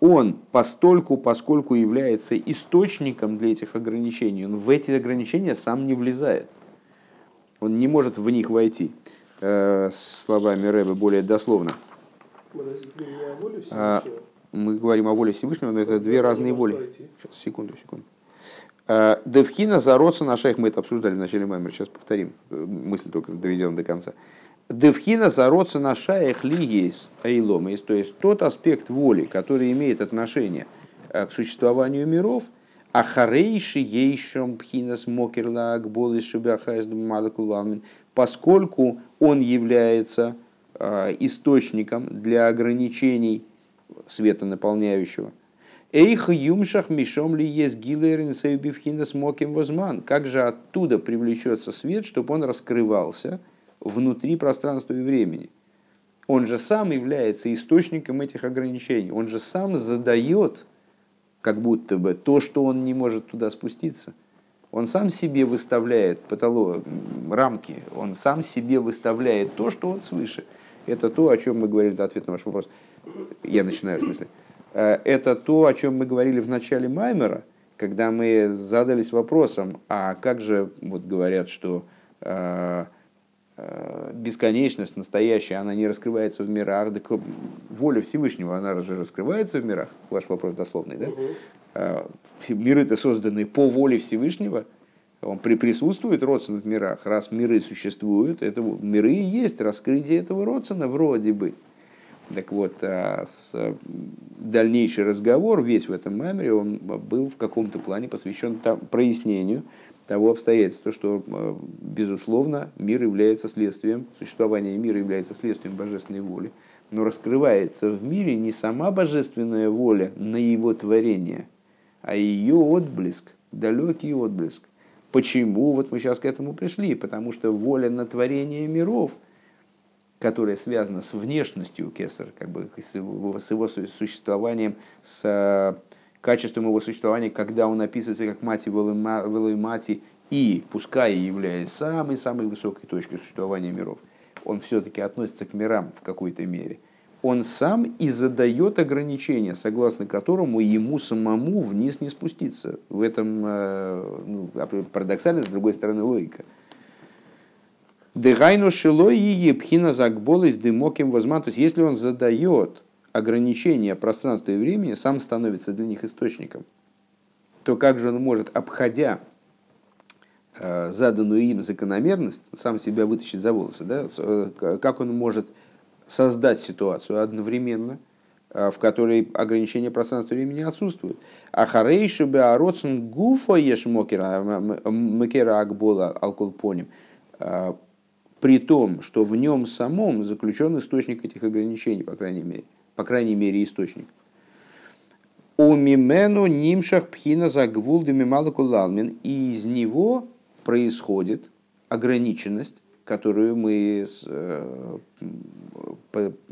он постольку, поскольку является источником для этих ограничений, он в эти ограничения сам не влезает. Он не может в них войти. Э, словами Рэбе более дословно. А, мы говорим о воле Всевышнего, но это две разные воли. Сейчас, секунду, секунду. А, Девхина зароться на шейх, мы это обсуждали в начале маймера, сейчас повторим, мысль только доведем до конца. Девхина зароться на шаях лигейс аиломейс, то есть тот аспект воли, который имеет отношение э, к существованию миров, а харейши ейшем пхинас мокерла акболы шибахайс малекуламин, поскольку он является э, источником для ограничений света наполняющего. Эйх юмшах мишом ли есть гилерин сейбивхина смоким возман. Как же оттуда привлечется свет, чтобы он раскрывался внутри пространства и времени? Он же сам является источником этих ограничений. Он же сам задает, как будто бы, то, что он не может туда спуститься. Он сам себе выставляет потолок, рамки, он сам себе выставляет то, что он свыше. Это то, о чем мы говорили, это ответ на ваш вопрос. Я начинаю, в смысле. Э, это то, о чем мы говорили в начале Маймера, когда мы задались вопросом, а как же, вот говорят, что э, бесконечность настоящая, она не раскрывается в мирах, так воля Всевышнего, она же раскрывается в мирах, ваш вопрос дословный, да? Миры-то созданы по воле Всевышнего, он присутствует родствен в мирах, раз миры существуют, это миры и есть раскрытие этого родствена вроде бы. Так вот, а с, дальнейший разговор весь в этом меморе, он был в каком-то плане посвящен там, прояснению того обстоятельства, что, безусловно, мир является следствием, существование мира является следствием божественной воли, но раскрывается в мире не сама божественная воля на его творение, а ее отблеск, далекий отблеск. Почему? Вот мы сейчас к этому пришли. Потому что воля на творение миров – которая связана с внешностью Кесар, как бы с его, с его существованием, с э, качеством его существования, когда он описывается как мать и велой мати, и, пускай являясь самой-самой высокой точкой существования миров, он все-таки относится к мирам в какой-то мере. Он сам и задает ограничения, согласно которому ему самому вниз не спуститься. В этом э, ну, парадоксально, с другой стороны, логика – Дыгайну шилой и пхина загболы с дымоким возман. То есть, если он задает ограничения пространства и времени, сам становится для них источником, то как же он может, обходя э, заданную им закономерность, сам себя вытащить за волосы, да? Э, как он может создать ситуацию одновременно, э, в которой ограничения пространства и времени отсутствуют. А харейши беароцен гуфа еш мокера акбола алкулпоним при том, что в нем самом заключен источник этих ограничений, по крайней мере, по крайней мере источник. У мимену нимшах пхина загвул демималакулалмин, и из него происходит ограниченность, которую мы, э,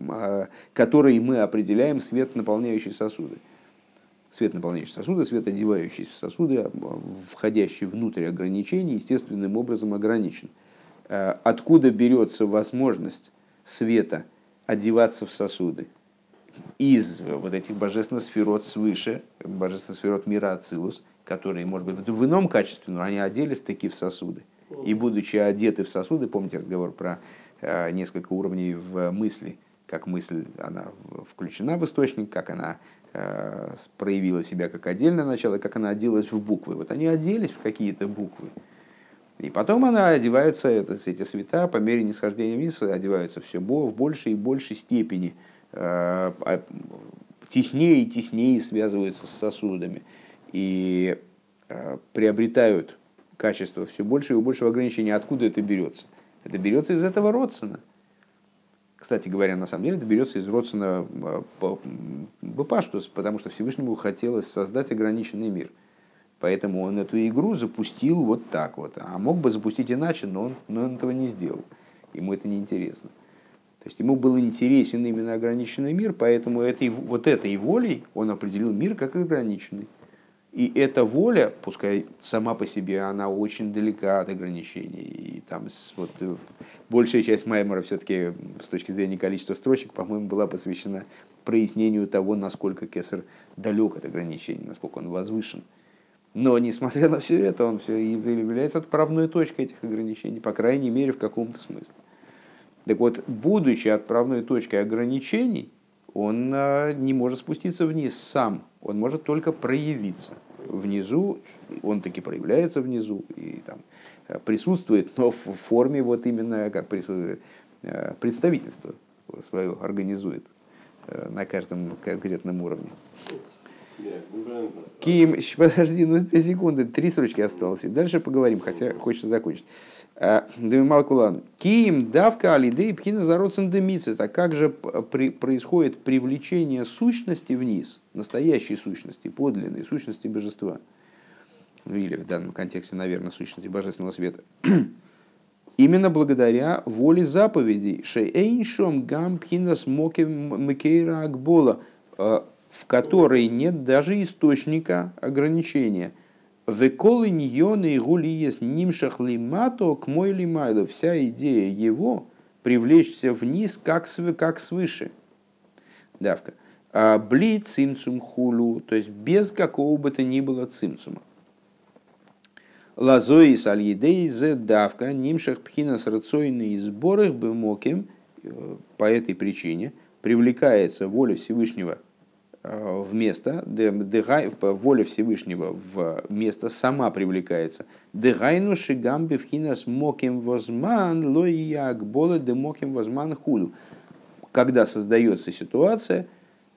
а, которой мы определяем свет, наполняющий сосуды. Свет, наполняющий сосуды, свет, одевающийся в сосуды, а, входящий внутрь ограничений, естественным образом ограничен. Э, откуда берется возможность света одеваться в сосуды? Из вот этих божественных сферот свыше, божественных сферот мира Ацилус, которые, может быть, в ином качестве, но они оделись таки в сосуды. И будучи одеты в сосуды, помните разговор про э, несколько уровней в мысли, как мысль, она включена в источник, как она э, проявила себя как отдельное начало, как она оделась в буквы. Вот они оделись в какие-то буквы. И потом она одевается, это, эти цвета по мере нисхождения вниз одеваются все в большей и большей степени, теснее и теснее связываются с сосудами и э, приобретают качество все больше и большего ограничения. Откуда это берется? Это берется из этого родствена. Кстати говоря, на самом деле это берется из родствена э, Бапаштус, потому что Всевышнему хотелось создать ограниченный мир – Поэтому он эту игру запустил вот так вот. А мог бы запустить иначе, но он, но он этого не сделал. Ему это не интересно. То есть ему был интересен именно ограниченный мир, поэтому этой, вот этой волей он определил мир как ограниченный. И эта воля, пускай сама по себе, она очень далека от ограничений. И там вот, э, большая часть Маймера все-таки с точки зрения количества строчек, по-моему, была посвящена прояснению того, насколько Кесар далек от ограничений, насколько он возвышен. Но, несмотря на все это, он все является отправной точкой этих ограничений, по крайней мере, в каком-то смысле. Так вот, будучи отправной точкой ограничений, он а, не может спуститься вниз сам, он может только проявиться. Внизу, он таки проявляется внизу и там присутствует, но в форме вот именно как присутствует, э, представительство свое организует э, на каждом конкретном уровне. Ким, подожди, ну две секунды, три строчки осталось. И дальше поговорим, хотя хочется закончить. Малкулан. Киим давка алидей пхина зароцен демицис. А как же при, происходит привлечение сущности вниз, настоящей сущности, подлинной сущности божества? Ну или в данном контексте, наверное, сущности божественного света. Именно благодаря воле заповедей. Шейншом гам пхинас мокейра акбола, в которой нет даже источника ограничения – Веколы ньоны и гули есть нимшах лимато к мой лимайло. Вся идея его привлечься вниз, как, св, как свыше. Давка. А бли цимцум хулу, то есть без какого бы то ни было цимцума. Лазои сальедей зе давка нимшах пхина с рацойной сборах бы моким э, по этой причине привлекается воля Всевышнего в место, воля Всевышнего в место сама привлекается. Дегайну шигам бифхинас моким возман лоияк бола де моким возман худу. Когда создается ситуация,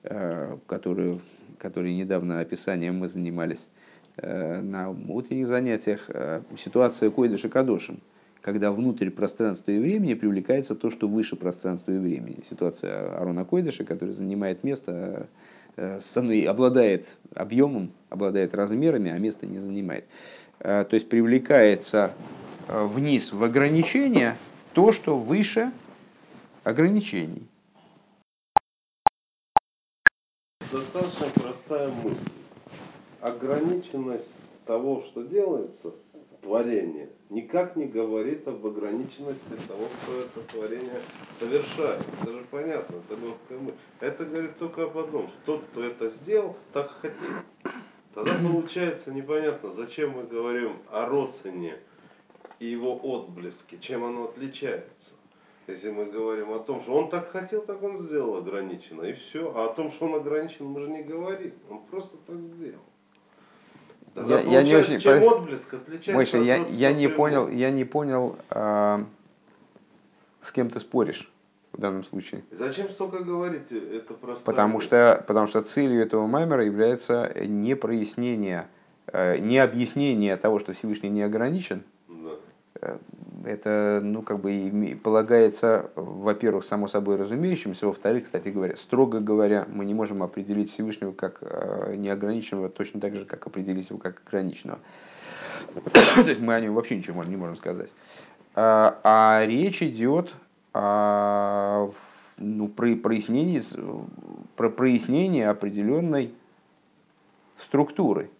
э, которую, которой недавно описанием мы занимались э, на утренних занятиях, ситуация Койдыша Кадошем, когда внутрь пространства и времени привлекается то, что выше пространства и времени. Ситуация Арона Койдыша, который занимает место Э, обладает объемом, обладает размерами, а место не занимает. Э, то есть привлекается э, вниз в ограничение то, что выше ограничений. Достаточно простая мысль. Ограниченность того, что делается, творение никак не говорит об ограниченности того, что это творение совершает. Это же понятно, это легкая мысль. Это говорит только об одном, что тот, кто это сделал, так хотел. Тогда получается непонятно, зачем мы говорим о родственне и его отблеске, чем оно отличается. Если мы говорим о том, что он так хотел, так он сделал ограниченно, и все. А о том, что он ограничен, мы же не говорим. Он просто так сделал я, я не очень... Чем отблеск отличается Мыша, я, я, не понял, я не понял, а, с кем ты споришь в данном случае. Зачем столько говорить? Это просто... Потому что, потому что целью этого маймера является не прояснение, э, не объяснение того, что Всевышний не ограничен, да. Это, ну, как бы полагается, во-первых, само собой разумеющимся, во-вторых, кстати говоря, строго говоря, мы не можем определить Всевышнего как э, неограниченного точно так же, как определить его как ограниченного. То есть мы о нем вообще ничего не можем сказать. А, а речь идет о ну, про прояснении, про прояснение определенной структуры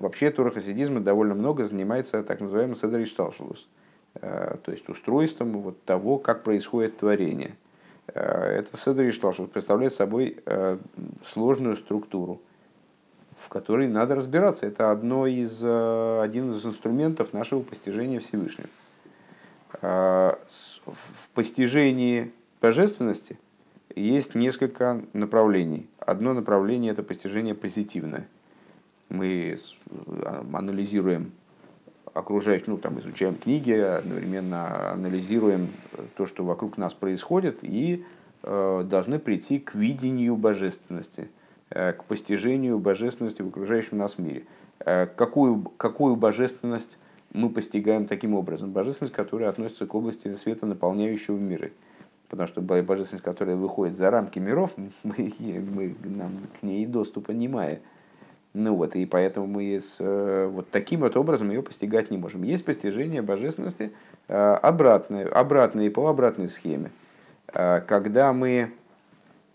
вообще Тура хасидизма довольно много занимается так называемым седришталшелус, э, то есть устройством вот того, как происходит творение. Э, это седришталшелус представляет собой сложную структуру, в которой надо разбираться. Это одно из, один из инструментов нашего постижения Всевышнего. В постижении божественности есть несколько направлений. Одно направление – это постижение позитивное – мы а, анализируем окружающих, ну, там, изучаем книги, одновременно анализируем то, что вокруг нас происходит, и э, должны прийти к видению божественности, э, к постижению божественности в окружающем нас мире. Э, какую, какую божественность мы постигаем таким образом? Божественность, которая относится к области света, наполняющего миры. Потому что божественность, которая выходит за рамки миров, мы, мы, нам к ней доступа не имеем. Ну вот, и поэтому мы с, э, вот таким вот образом ее постигать не можем. Есть постижение божественности э, обратное, обратное по обратной схеме. Э, когда мы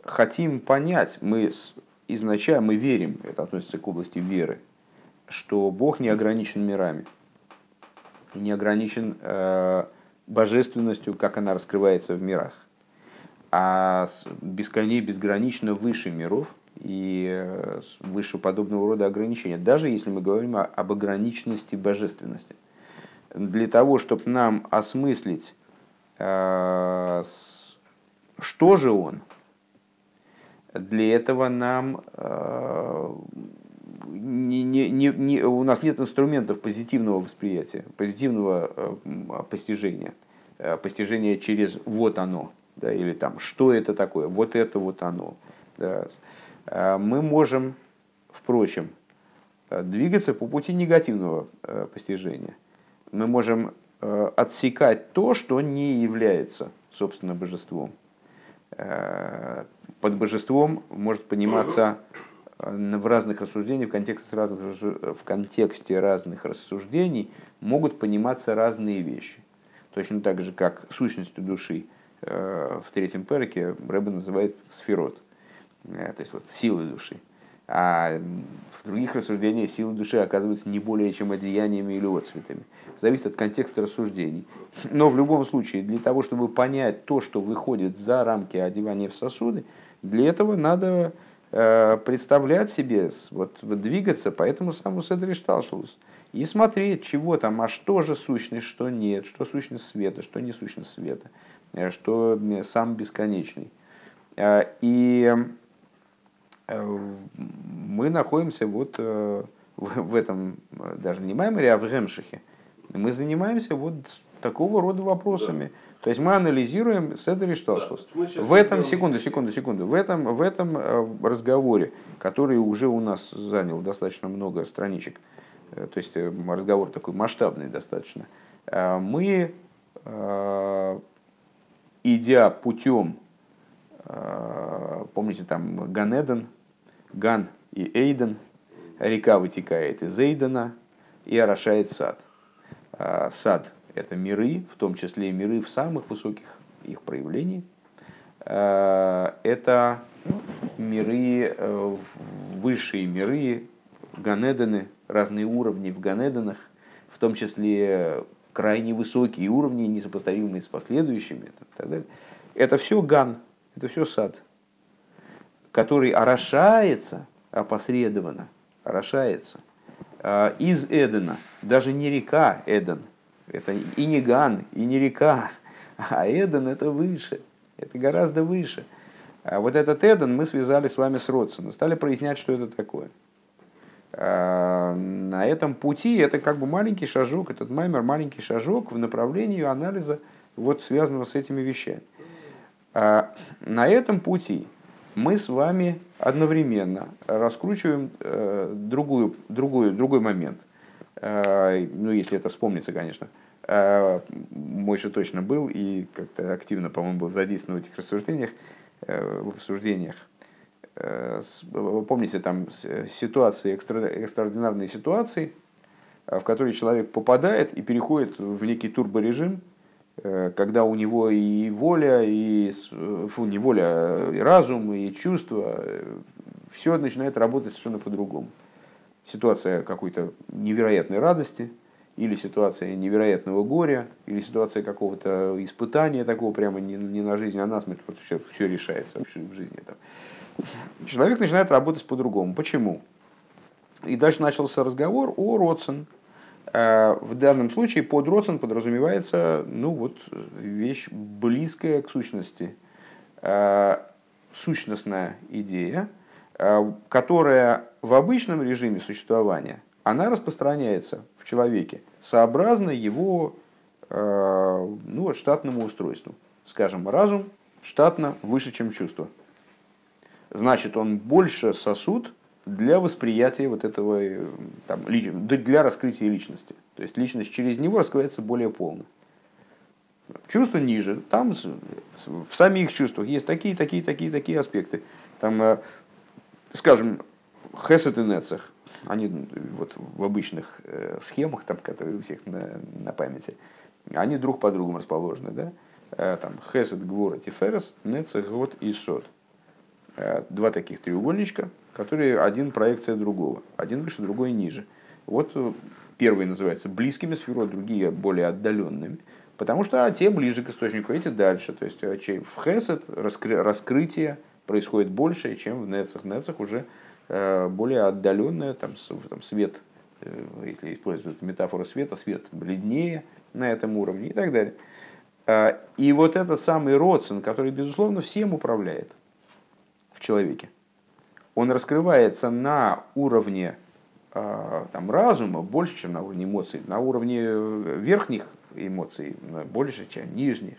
хотим понять, мы изначально мы верим, это относится к области веры, что Бог не ограничен мирами, и не ограничен божественностью, как она раскрывается в мирах, а бесконечно, безгранично выше миров – и э, выше подобного рода ограничения, даже если мы говорим об ограниченности божественности. Для того, чтобы нам осмыслить, э, что же он, для этого нам э, не, не, не, не, у нас нет инструментов позитивного восприятия, позитивного постижения, постижения через вот оно, да, или там что это такое, вот это вот оно. Да. Э, мы можем, впрочем, э, двигаться по пути негативного э, постижения. мы можем отсекать то, что не является, собственно, божеством. Под божеством может пониматься в разных рассуждениях, в контексте разных, в контексте разных рассуждений могут пониматься разные вещи. Точно так же, как сущностью души в третьем перке Рэбе называет сферот, то есть вот силы души. А в других рассуждениях силы души оказываются не более чем одеяниями или отцветами. Зависит от контекста рассуждений. Но в любом случае, для того, чтобы понять то, что выходит за рамки одевания в сосуды, для этого надо э, представлять себе, вот, вот двигаться по этому самому Седришталшулус и смотреть, чего там, а что же сущность, что нет, что сущность света, что не сущность света, э, что сам бесконечный. Э, и Э, мы находимся вот э, в этом, даже не Маймере, а в Гемшихе. Мы занимаемся вот такого рода вопросами. Да. То есть мы анализируем Седер и Шталшус. Да, в этом, секунду, секунду, секунду, в этом, в этом э, разговоре, который уже у нас занял достаточно много страничек, то есть разговор такой масштабный достаточно, мы, идя путем помните, там Ганеден, Ган и Эйден, река вытекает из Эйдена и орошает сад. А, сад – это миры, в том числе миры в самых высоких их проявлений. А, это миры, э, высшие миры, Ганедены, разные уровни в Ганеденах, в том числе крайне высокие уровни, несопоставимые с последующими. Это все Ган, это все сад который орошается опосредованно, орошается а, из Эдена, даже не река Эден, это и не Ган, и не река, а Эден это выше, это гораздо выше. А вот этот Эден мы связали с вами с Родсоном, стали прояснять, что это такое. А, на этом пути это как бы маленький шажок, этот маймер маленький шажок в направлении анализа вот связанного с этими вещами. На этом пути мы с вами одновременно раскручиваем э, другую, другую, другой момент. Э, ну, если это вспомнится, конечно. Э, мой же точно был и как-то активно, по-моему, был задействован в этих рассуждениях, в обсуждениях. Помните, там ситуации, экстра, экстраординарные ситуации, в которые человек попадает и переходит в некий турборежим, когда у него и воля, и фу, не воля, и разум, и чувства, э, все начинает работать совершенно по-другому. Ситуация какой-то невероятной радости, или ситуация невероятного горя, или ситуация какого-то испытания такого прямо не, не на жизнь, а на смерть, вот все, все решается вообще в жизни. Там. Человек начинает работать по-другому. Почему? И дальше начался разговор о Родсен, а в данном случае под родствен подразумевается ну, вот, вещь близкая к сущности, а, сущностная идея, а, которая в обычном режиме существования, она распространяется в человеке сообразно его ну, штатному устройству. Скажем, разум штатно выше, чем чувство. Значит, он больше сосуд, для восприятия вот этого, э, там, для раскрытия личности. То есть личность через него раскрывается более полно. Чувства ниже, там в самих чувствах есть такие, такие, такие, такие аспекты. Там, э, скажем, хесед и нецех, они вот в обычных э, схемах, там, которые у всех на, на памяти, они друг по другу расположены. Да? Там хесед, гвора, тиферес, нецех, год и сот. Два таких треугольничка, которые один проекция другого. Один выше, другой ниже. Вот э, первые называются близкими сферой, другие более отдаленными. Потому что а, те ближе к источнику, эти дальше. То есть э, в Хесед раскры, раскрытие происходит больше, чем в Нецах. Нецах уже э, более отдаленное, там, там свет, если использовать метафору света, свет бледнее на этом уровне и так далее. И вот этот самый Родсен, который, безусловно, всем управляет в человеке, он раскрывается на уровне а, там, разума больше, чем на уровне эмоций, на уровне э, верхних эмоций больше, чем нижних.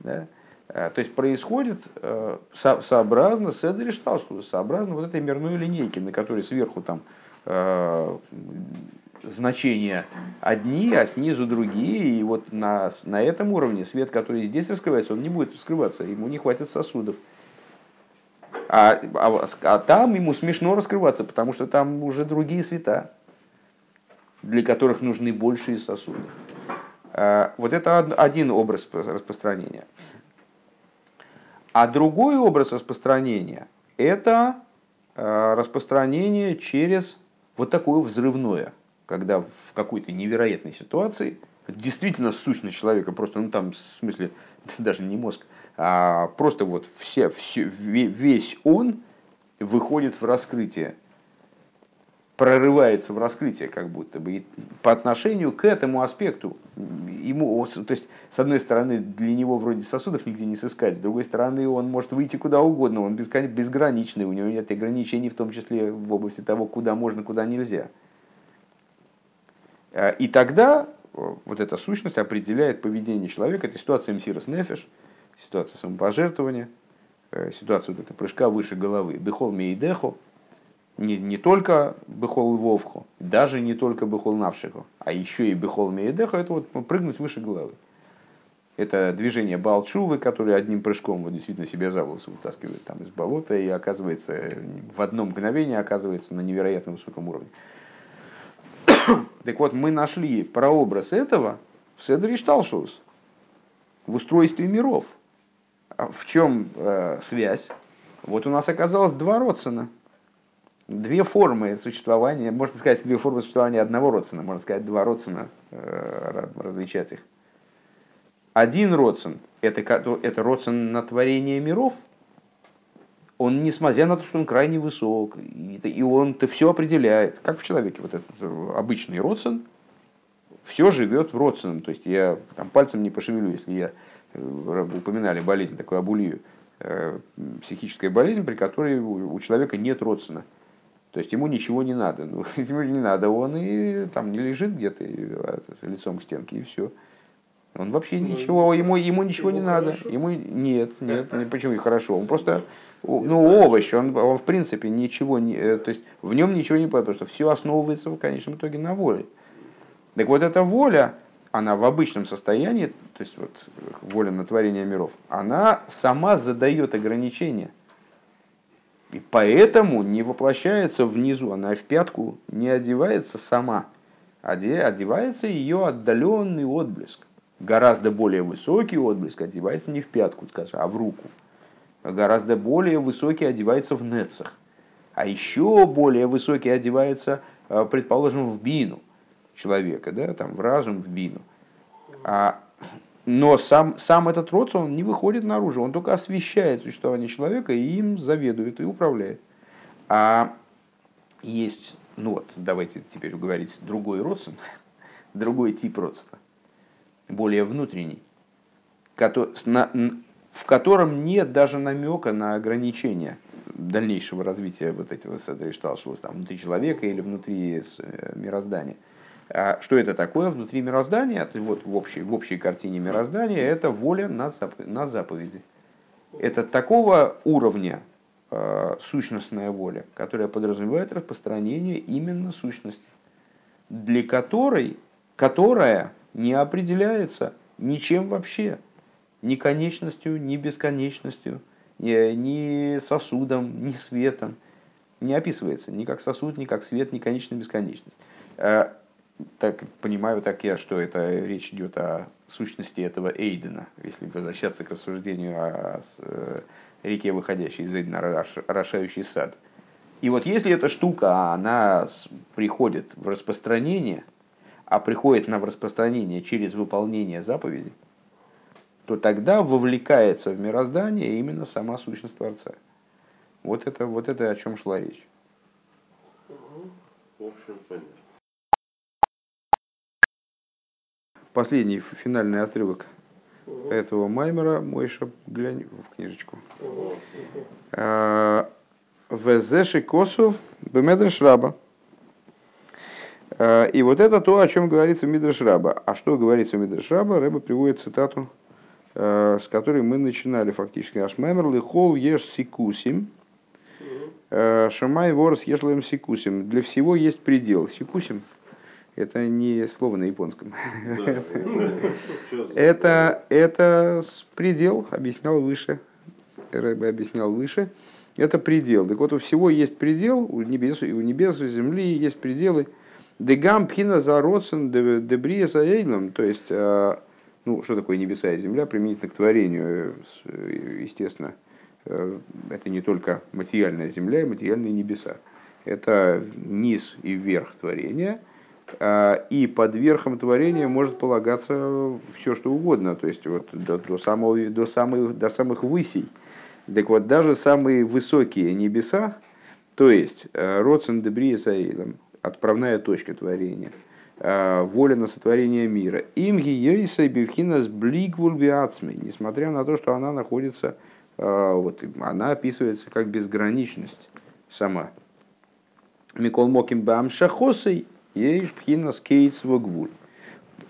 Да? А, то есть происходит э, сообразно, Седри считал, что сообразно вот этой мерной линейки, на которой сверху там э, значения одни, а снизу другие. И вот на, на этом уровне свет, который здесь раскрывается, он не будет раскрываться, ему не хватит сосудов. А, а, а там ему смешно раскрываться, потому что там уже другие света, для которых нужны большие сосуды. А, вот это один образ распространения. А другой образ распространения – это а, распространение через вот такое взрывное, когда в какой-то невероятной ситуации действительно сущность человека, просто, ну там, в смысле, даже не мозг, а просто вот все, все, весь он выходит в раскрытие, прорывается в раскрытие как будто бы. И по отношению к этому аспекту, ему, то есть, с одной стороны, для него вроде сосудов нигде не сыскать, с другой стороны, он может выйти куда угодно, он безграничный, у него нет ограничений, в том числе в области того, куда можно, куда нельзя. А, и тогда вот эта сущность определяет поведение человека. Это ситуация мсирос нефеш, ситуация самопожертвования, э, ситуация вот этой прыжка выше головы. Бехол мейдехо, не, не только бехол вовху, даже не только бехол навшиху, а еще и бехол мейдехо, это вот прыгнуть выше головы. Это движение Балчувы, который одним прыжком вот, действительно себя за волосы вытаскивает там из болота и оказывается в одно мгновение оказывается на невероятно высоком уровне. так вот, мы нашли прообраз этого в Седре Шталшус, в устройстве миров. А в чем э, связь? Вот у нас оказалось два родствена. Две формы существования, можно сказать, две формы существования одного родствена, можно сказать, два родствена, э, различать их. Один родствен это, – это родствен на творение миров, он, несмотря на то, что он крайне высок, и он-то все определяет, как в человеке, вот этот э, обычный родствен, все живет в родственном. То есть я там, пальцем не пошевелю, если я упоминали болезнь, такую абулию, э, психическая болезнь, при которой у человека нет родственна. То есть ему ничего не надо. Ну, ему не надо, он и там не лежит где-то а, лицом к стенке, и все. Он вообще ну, ничего, ему, ему ничего ему не хорошо. надо. Ему нет, нет, почему и хорошо. Он просто ну, овощ, он, он в принципе ничего не, э, то есть в нем ничего не потому что все основывается в конечном итоге на воле. Так вот эта воля, она в обычном состоянии, то есть вот воля на творение миров, она сама задает ограничения. И поэтому не воплощается внизу, она в пятку не одевается сама, одевается ее отдаленный отблеск. Гораздо более высокий отблеск одевается не в пятку, а в руку гораздо более высокий одевается в нецах, а еще более высокий одевается, э, предположим, в бину человека, да, там, в разум, в бину. А, но сам, сам этот род, он не выходит наружу, он только освещает существование человека и им заведует и управляет. А есть, ну вот, давайте теперь говорить, другой родствен, другой тип родства, более внутренний, в котором нет даже намека на ограничение дальнейшего развития вот этого Седришталшвус, там, внутри человека или внутри э, мироздания. А что это такое внутри мироздания? Вот в общей, в общей картине мироздания это воля на, заповеди, на заповеди. Это такого уровня э, сущностная воля, которая подразумевает распространение именно сущности, для которой, которая не определяется ничем вообще ни конечностью, ни бесконечностью, ни сосудом, ни светом. Не описывается ни как сосуд, ни как свет, ни конечная бесконечность. Так понимаю так я, что это речь идет о сущности этого Эйдена, если возвращаться к рассуждению о э, реке, выходящей из Эйдена, орошающий сад. И вот если эта штука, она приходит в распространение, а приходит на в распространение через выполнение заповедей, то тогда вовлекается в мироздание именно сама сущность Творца. Вот это, вот это о чем шла речь. В общем, понятно. Последний финальный отрывок этого Маймера, Мойша, глянь в книжечку. А, Везеши Косов Бемедреш Раба. А, и вот это то, о чем говорится в Мидреш Раба. А что говорится в Мидреш Раба, Рэба приводит цитату Э, с которой мы начинали фактически. Ашмемер лихол еш сикусим. Шамай ворос ешлем сикусим. Для всего есть предел. Сикусим Это не слово на японском. Это, это предел, объяснял выше. Рэбе объяснял выше. Это предел. Так вот, у всего есть предел, у небес, и у небес, у земли есть пределы. Дегам пхина за родсен дебрия за эйлом. То есть, э, ну, что такое небеса и земля применительно к творению? Естественно, э, это не только материальная земля и материальные небеса. Это низ и верх творения – а, и под верхом творения может полагаться все, что угодно, то есть вот до, до, самого, до, самых, до самых высей. Так вот, даже самые высокие небеса, то есть Родсен Дебрия Саилом, отправная точка творения, э, воля на сотворение мира, им гиейса бивхинас блигвульбиацми, несмотря на то, что она находится, э, вот, она описывается как безграничность сама. Микол Моким Бам Шахосой, Ейш Пхина Скейтс Вогвуль.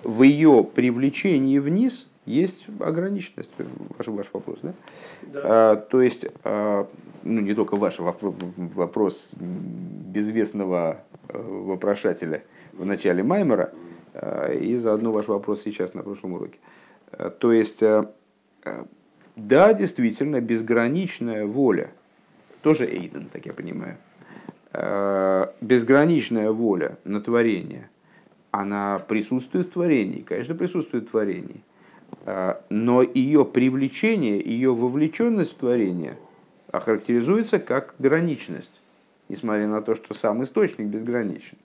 В ее привлечении вниз есть ограниченность. Ваш, ваш вопрос, да? Да. А, то есть, а, ну не только ваш воп- вопрос безвестного э, вопрошателя в начале Маймера, а, и заодно ваш вопрос сейчас на прошлом уроке. А, То есть, а, да, действительно, безграничная воля, тоже Эйден, так я понимаю, безграничная воля на творение, она присутствует в творении, конечно, присутствует в творении, Э, но ее привлечение, ее вовлеченность в творение охарактеризуется как граничность, несмотря на то, что сам источник безграничен.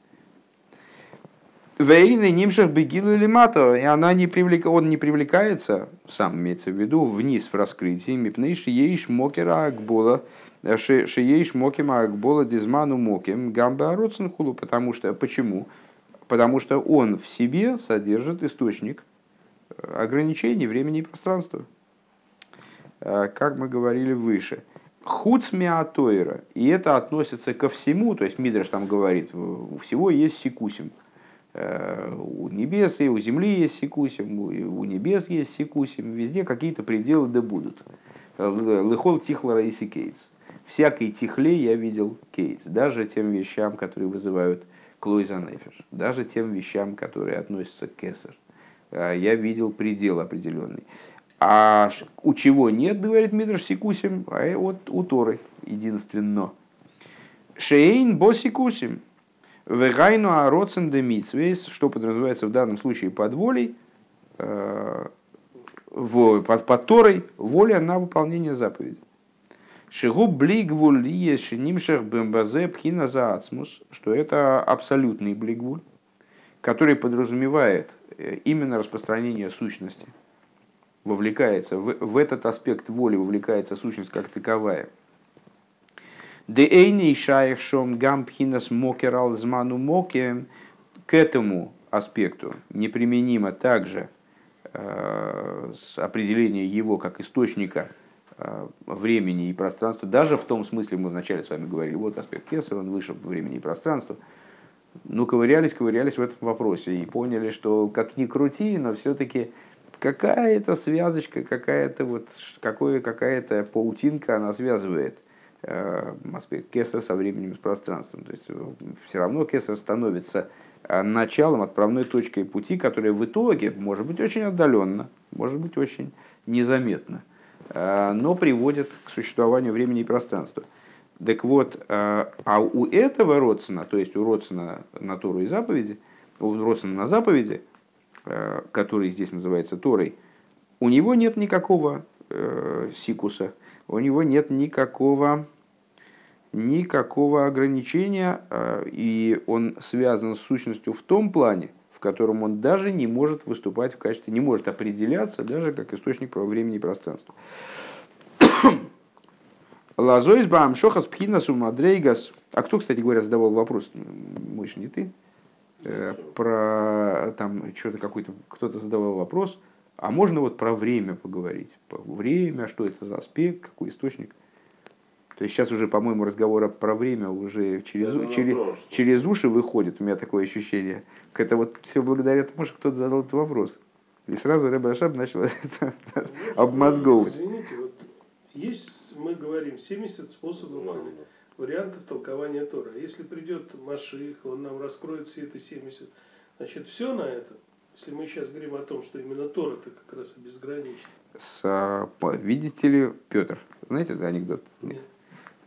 Вейны нимшах бегилу или мато, и она не привлек... он не привлекается, сам имеется в виду, вниз в раскрытии, мипней шиеиш мокера акбола, ши- шиеиш мокема акбола дизману мокем гамба хулу, потому что, почему? Потому что он в себе содержит источник э, ограничений времени и пространства. Э, Как мы говорили выше. Хуц миатойра, и это относится ко всему, то есть Мидраш там говорит, у всего есть секусим. Э, У небес и у земли есть секусим, у небес есть секусим, везде какие-то пределы да будут. Лыхол тихлора и кейтс. Всякой тихле я видел кейтс, даже тем вещам, которые вызывают клойзанефиш, даже тем вещам, которые относятся к кесар. Э, Я видел предел определенный. А у чего нет, говорит Мидраш Сикусим, а вот у Торы единственно. Шейн босикусим. Вегайну ароцен де митсвейс, что подразумевается в данном случае под волей, э, под, под Торой, воля на выполнение заповеди. Шигу блигвуль есть нимшах бембазе пхина заацмус, что это абсолютный блигвуль, который подразумевает э, именно распространение сущности, вовлекается в, в этот аспект воли, вовлекается сущность как таковая. Де эйни шаях шом гам пхинас мокерал зману мокем к этому аспекту неприменимо также э, определение его как источника времени и пространства, даже в том смысле, мы вначале с вами говорили, вот аспект Кесар, он вышел в времени и пространство, ну, ковырялись, ковырялись в этом вопросе и поняли, что как ни крути, но все-таки какая-то связочка, какая-то вот, какое, какая-то паутинка она связывает э, аспект Кесар со временем и с пространством. То есть все равно Кесар становится э, началом, отправной точкой пути, которая в итоге может быть очень отдаленно, может быть очень незаметно, э, но приводит к существованию времени и пространства. Так вот, э, а у этого родствена, то есть у родствена на Тору и заповеди, у родствена на заповеди, э, который здесь называется Торой, у него нет никакого э, сикуса, у него нет никакого, никакого ограничения, э, и он связан с сущностью в том плане, в котором он даже не может выступать в качестве, не может определяться даже как источник времени и пространства. Лазойс бам шохас пхинас мадрейгас. А кто, кстати говоря, задавал вопрос, Мойш, не ты? Э, Про там что-то какой-то, кто-то задавал вопрос, а можно вот про время поговорить? Время, что это за аспект, какой источник? То есть сейчас уже, по-моему, разговор про время уже через, Это через, вопрос. через уши выходит, у меня такое ощущение. Это вот все благодаря тому, что кто-то задал этот вопрос. И сразу Рэбе Рашаб начал это обмозговывать. Извините, вот есть, мы говорим, 70 способов Ну, или вариантов толкования Тора. Если придет Маших, он нам раскроет все эти 70 Значит, все на это, если мы сейчас говорим о том, что именно Тор это как раз и безгранично. С, а, видите ли, Петр, знаете этот анекдот? Нет. А,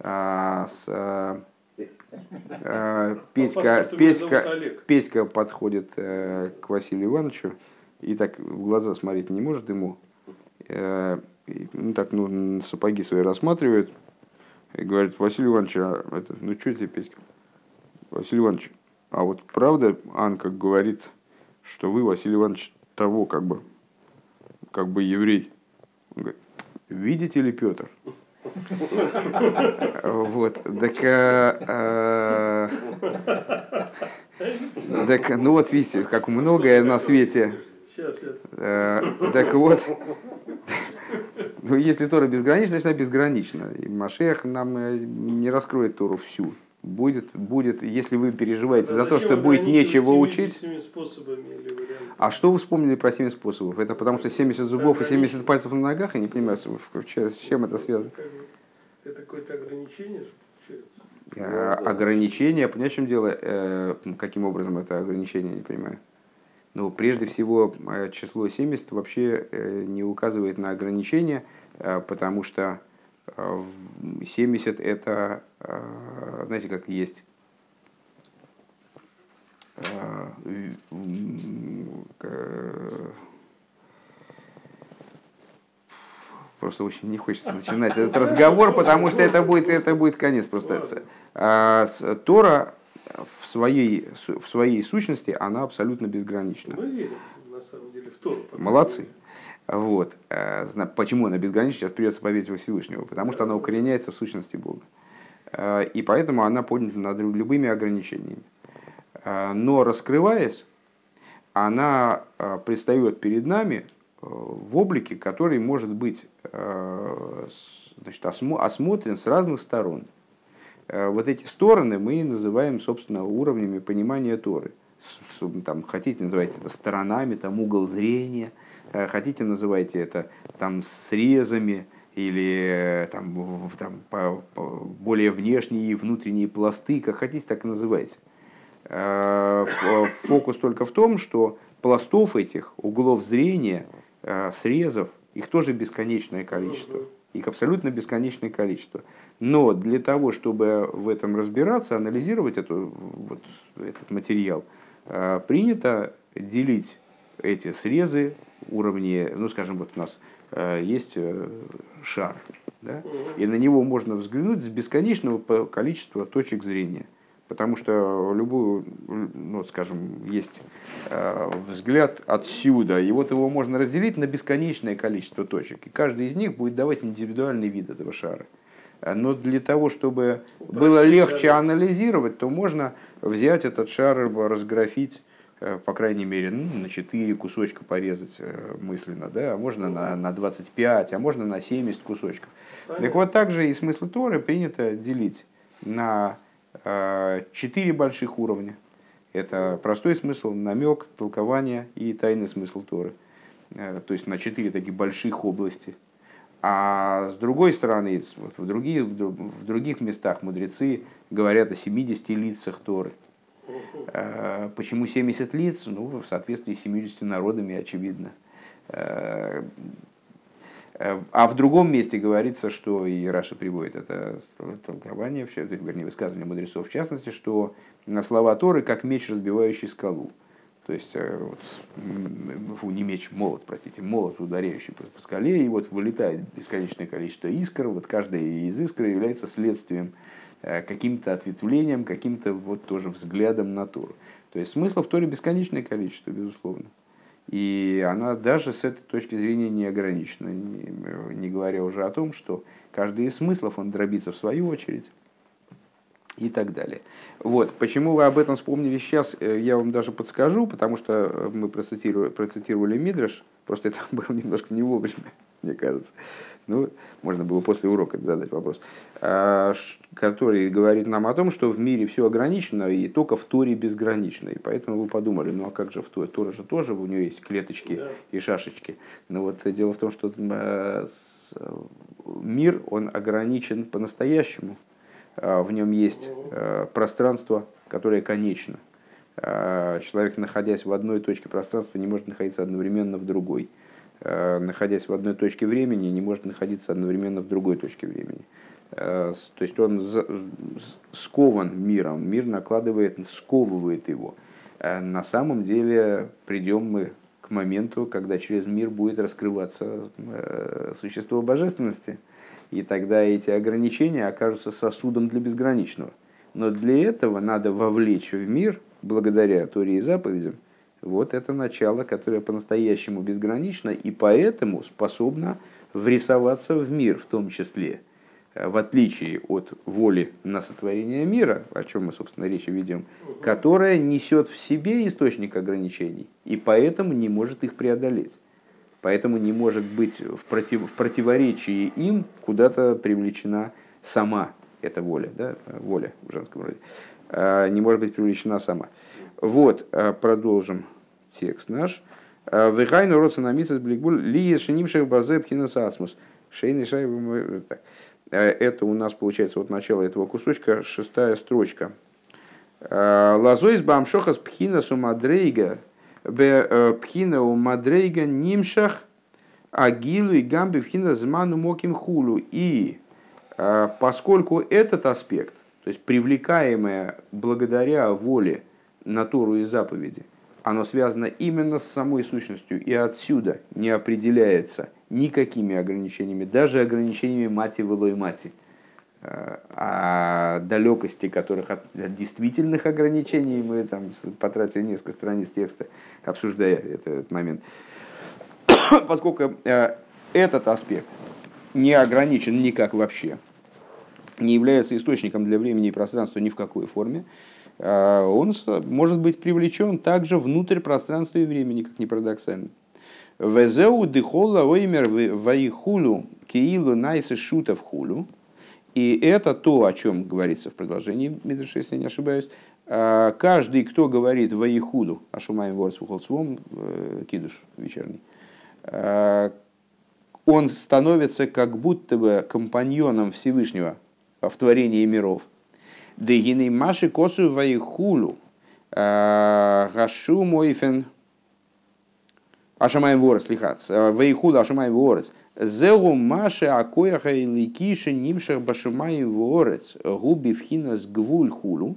с, а, Петька, паспорту меня зовут Петька, Олег. Петька подходит э, к Василию Ивановичу и так в глаза смотреть не может ему. Э, ну так, ну, сапоги свои рассматривает и говорит, Василий Иванович, а это, ну что тебе, Петька? Василий Иванович, а вот правда Анка говорит, что вы, Василий Иванович, того как бы, как бы еврей? Он говорит, видите ли, Петр? Вот, так, а, а, так, ну вот видите, как многое на свете. Э, Так вот, ну, если Тора безгранична, значит она безгранична. И Машех нам э, не раскроет Тору всю. Будет, будет, если вы переживаете за то, что будет нечего учить. 70 способами или? А что вы вспомнили про 7 способов? Это потому что 70 зубов и 70 пальцев на ногах? Я не понимаю, с чем это связано. Это какое-то ограничение получается. Э, Ограничение, понимаешь, в чем дело? Э, Каким образом это ограничение, не понимаю. Ну, прежде всего, э, число 70 вообще не указывает на ограничение, потому что э, в- 70 это, знаете, как есть Просто очень не хочется начинать этот разговор, потому что это будет, это будет конец просто. А Тора в своей, в своей сущности, она абсолютно безгранична. Мы верим, на самом деле, в Тору. Молодцы. Вот. Э, Почему она безгранична, сейчас придется поверить во Всевышнего. Потому что она укореняется в сущности Бога. Э, И поэтому она поднята над любыми ограничениями. Э, Но раскрываясь, она э, предстает перед нами э, в облике, который может быть значит, осмо- осмотрен с разных сторон. Вот эти стороны мы называем, собственно, уровнями понимания Торы. Там, хотите, называйте это сторонами, там, угол зрения, хотите, называйте это там, срезами или там, там, по- по- более внешние и внутренние пласты, как хотите, так и называйте. Э, ф- Фокус только в том, что пластов этих, углов зрения, э, срезов, их тоже бесконечное количество. Их абсолютно бесконечное количество. Но для того, чтобы в этом разбираться, анализировать эту, вот, этот материал, э, принято делить эти срезы, уровни, ну, скажем, вот у нас э, есть э, шар, да, и на него можно взглянуть с бесконечного количества точек зрения. Потому что любую, ну, скажем, есть э, взгляд отсюда, и вот его можно разделить на бесконечное количество точек. И каждый из них будет давать индивидуальный вид этого шара. Но для того, чтобы было Упростить легче анализ. анализировать, то можно взять этот шар, разграфить, э, по крайней мере, ну, на 4 кусочка порезать э, мысленно, да, а можно на, на 25, а можно на 70 кусочков. Так Понятно. вот, также и смысл Торы принято делить на четыре больших уровня. Это простой смысл, намек, толкование и тайный смысл Торы. Э, То есть на четыре таких больших области. А с другой стороны, вот в, других, в друг- в других местах мудрецы говорят о 70 лицах Торы. Э, Почему 70 лиц? Ну, в соответствии с 70 народами, очевидно. Э, А в другом месте говорится, что и Раша приводит это толкование, вернее, высказывание мудрецов, в частности, что слова Торы как меч, разбивающий скалу. То есть, э, вот, фу, не меч, молот, простите, молот, ударяющий по, по скале, и вот вылетает бесконечное количество искр. Вот каждая из искр является следствием, э, каким-то ответвлением, каким-то вот тоже взглядом на Тору. То есть смысла в Торе бесконечное количество, безусловно. И она даже с этой точки зрения не ограничена, не, не говоря уже о том, что каждый из смыслов он дробится в свою очередь и так далее. Вот. Почему вы об этом вспомнили сейчас, э, я вам даже подскажу, потому что э, мы процитировали, процитировали Мидраш, просто это было немножко не вовремя, мне кажется. Ну, можно было после урока задать вопрос, А, который говорит нам о том, что в мире все ограничено, и только в Торе безгранично. И поэтому вы подумали, ну а как же в Торе? Тора же тоже, у нее есть клеточки Да. и шашечки. Но вот дело в том, что э, мир, он ограничен по-настоящему. А, В нем есть э, пространство, которое конечно. Э, человек, находясь в одной точке пространства, не может находиться одновременно в другой. Э, находясь в одной точке времени, не может находиться одновременно в другой точке времени. То есть он скован миром, мир накладывает, сковывает его. На самом деле придем мы к моменту, когда через мир будет раскрываться существо божественности – и тогда эти ограничения окажутся сосудом для безграничного. Но для этого надо вовлечь в мир, благодаря Торе и заповедям, вот это начало, которое по-настоящему безгранично и поэтому способно врисоваться в мир в том числе. В отличие от воли на сотворение мира, о чем мы, собственно, речь ведем, которая несет в себе источник ограничений и поэтому не может их преодолеть поэтому не может быть в, против, в противоречии им куда-то привлечена сама эта воля, да, воля в женском роде, не может быть привлечена сама. Вот, а, продолжим текст наш. А, Вехайну родса на мисас бликбуль ли шенимших базе пхинасасмус. Шейный шай... Это у нас получается вот начало этого кусочка, шестая строчка. Лазойс бамшохас пхинасу мадрейга Э, пхина у мадрейга нимшах агилу и гамби пхина зману моким хулу. И э, поскольку этот аспект, то есть привлекаемое благодаря воле натуру и заповеди, оно связано именно с самой сущностью и отсюда не определяется никакими ограничениями, даже ограничениями мати и мати о далекости которых от действительных ограничений мы там потратили несколько страниц текста, обсуждая этот момент. Поскольку э, этот аспект не ограничен никак вообще, не является источником для времени и пространства ни в какой форме, э, он может быть привлечен также внутрь пространства и времени, как ни парадоксально. Везеу дыхола оймер ваихулу киилу найсы шутов хулу – и это то, о чем говорится в продолжении Мидраша, если не ошибаюсь. А, каждый, кто говорит Ваихуду, Ашумаем Ворсвухолцвом, э, Кидуш вечерний, а, он становится как будто бы компаньоном Всевышнего в творении миров. Дегины Маши Косу Ваихулу, а, Гашу Мойфен, Ашамаем Ворс, лихац, Ваихулу Ашамаем Ворс, Зеу Маше Акояха и Ликиша Нимшах Башумаем Ворец Губи Вхинас Гвуль Хулу.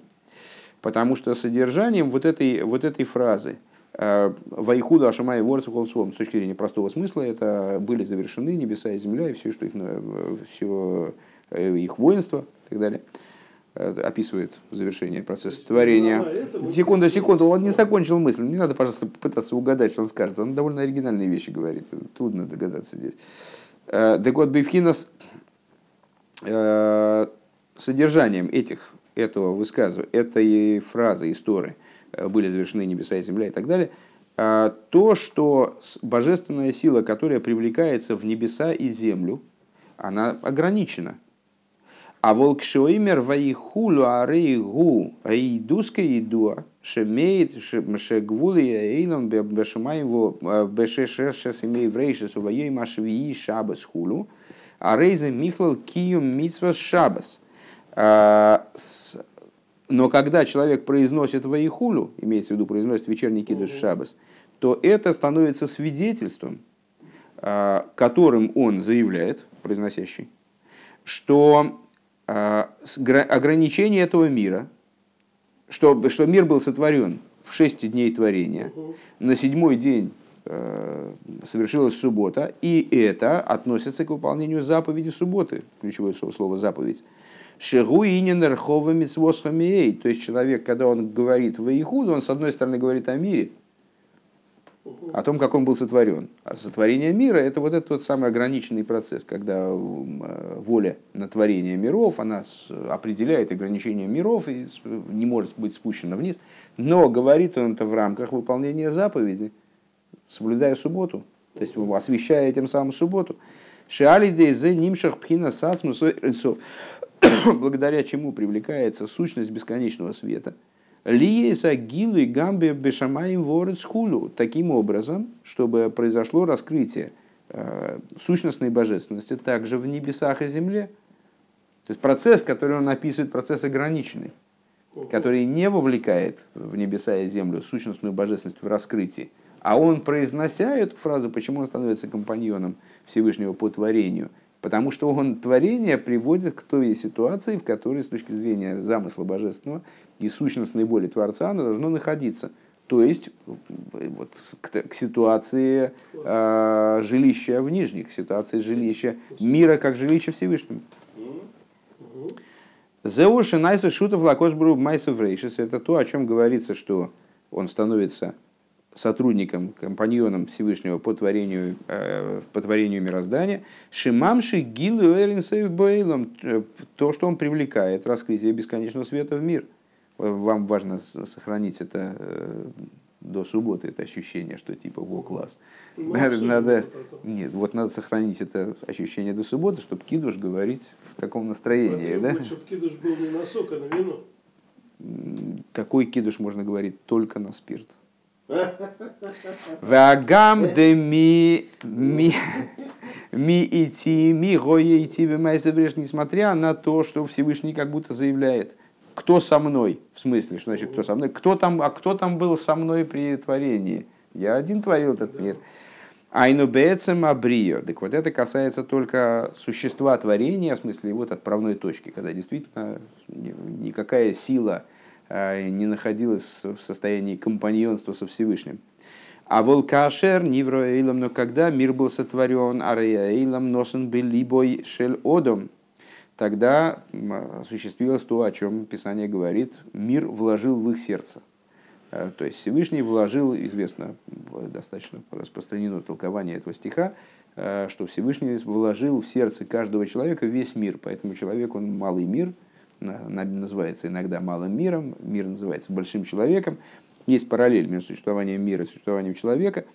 Потому что содержанием вот этой, вот этой фразы Вайхуда Ашамай Ворец Холсом с точки зрения простого смысла это были завершены небеса и земля и все, что их, все их воинство и так далее описывает завершение процесса творения. Секунду, секунду, он не закончил мысль. Не надо, пожалуйста, пытаться угадать, что он скажет. Он довольно оригинальные вещи говорит. Трудно догадаться здесь. Дегот Бифхинас содержанием этих, этого высказывания, этой фразы, истории, были завершены небеса и земля и так далее, то, что божественная сила, которая привлекается в небеса и землю, она ограничена – а волк шоимер ваихулу арейгу аидуска идуа шемеет шегвули эйлом бешемаем э, бешешешес имей врейшес увоей машвии шабас хулу арейзе михлал киюм митсвас шабас. А, но когда человек произносит ваихулу, имеется в виду произносит вечерний кидуш шабас, то это становится свидетельством, а, которым он заявляет, произносящий, что ограничение этого мира, что, что мир был сотворен в шесть дней творения, на седьмой день э, совершилась суббота, и это относится к выполнению заповеди субботы, ключевое слово заповедь. Шегу инин рховами То есть человек, когда он говорит в Ихуду, он с одной стороны говорит о мире, о том, как он был сотворен. А сотворение мира – это вот этот вот самый ограниченный процесс, когда э, воля на творение миров, она определяет ограничение миров и не может быть спущена вниз. Но говорит он это в рамках выполнения заповеди, соблюдая субботу, то есть освещая тем самым субботу. Шиали дейзе нимшах пхина благодаря чему привлекается сущность бесконечного света – Лиеса гилу и гамбе бешамаем ворот хулу. Таким образом, чтобы произошло раскрытие э, сущностной божественности также в небесах и земле. То есть процесс, который он описывает, процесс ограниченный. который не вовлекает в небеса и землю сущностную божественность в раскрытии, а он, произнося эту фразу, почему он становится компаньоном Всевышнего по творению? Потому что он творение приводит к той ситуации, в которой с точки зрения замысла божественного и сущностной воли Творца оно должно находиться. То есть вот, к, к ситуации э, жилища в нижних, к ситуации жилища мира как жилища Всевышнего. Зеуши найса шутов лакошбру майсов рейшис. Это то, о чем говорится, что он становится сотрудником, компаньоном Всевышнего по творению, э, по творению мироздания. Шимамши гилу эринсейв бейлом. То, что он привлекает раскрытие бесконечного света в мир. Вам важно сохранить это э, до субботы это ощущение, что типа во класс. Ну, надо, нет, вот надо сохранить это ощущение до субботы, чтобы кидуш говорить в таком настроении, да? Чтобы кидуш был не на сок, а на вино. Такой кидуш можно говорить только на спирт. Вагам де ми ми ми идти ми гое идти несмотря на то, что Всевышний как будто заявляет, кто со мной, в смысле, что значит кто со мной, кто там, а кто там был со мной при творении? Я один творил этот мир. Айну бецем абрио. Так вот это касается только существа творения, в смысле вот отправной точки, когда действительно никакая сила а, не находилась в состоянии компаньонства со Всевышним. А волкашер нивро но когда мир был сотворен, арея носен был либой шель одом, тогда осуществилось то, о чем Писание говорит, мир вложил в их сердце. Э, то есть Всевышний вложил, известно, достаточно распространено толкование этого стиха, э, что Всевышний вложил в сердце каждого человека весь мир. Поэтому человек, он малый мир, называется иногда малым миром, мир называется большим человеком. Есть параллель между существованием мира и существованием человека.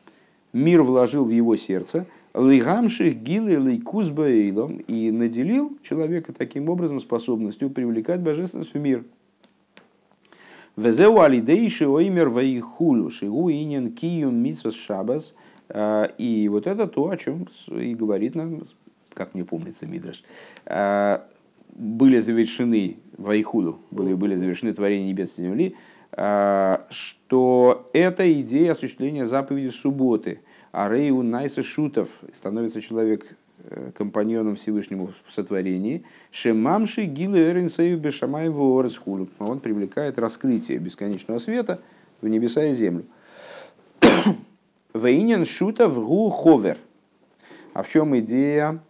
Мир вложил в его сердце – Лейгамших гилы лейкузбаэйлом и наделил человека таким образом способностью привлекать божественность в мир. Везеу алидейши оймер ваихулю шигу инин киюм митсос шабас. А, и вот это то, о чем и говорит нам, как мне помнится, Мидраш, а, были завершены вайхуду, были, были завершены творения небес и земли, а, что это идея осуществления заповеди субботы – а Рейу Найса Шутов становится человек э, компаньоном Всевышнему в сотворении. Шемамши Гилы Эринсею Бешамаеву Орецхулю. Он привлекает раскрытие бесконечного света в небеса и землю. Вейнин Шутов Гу Ховер. А в чем идея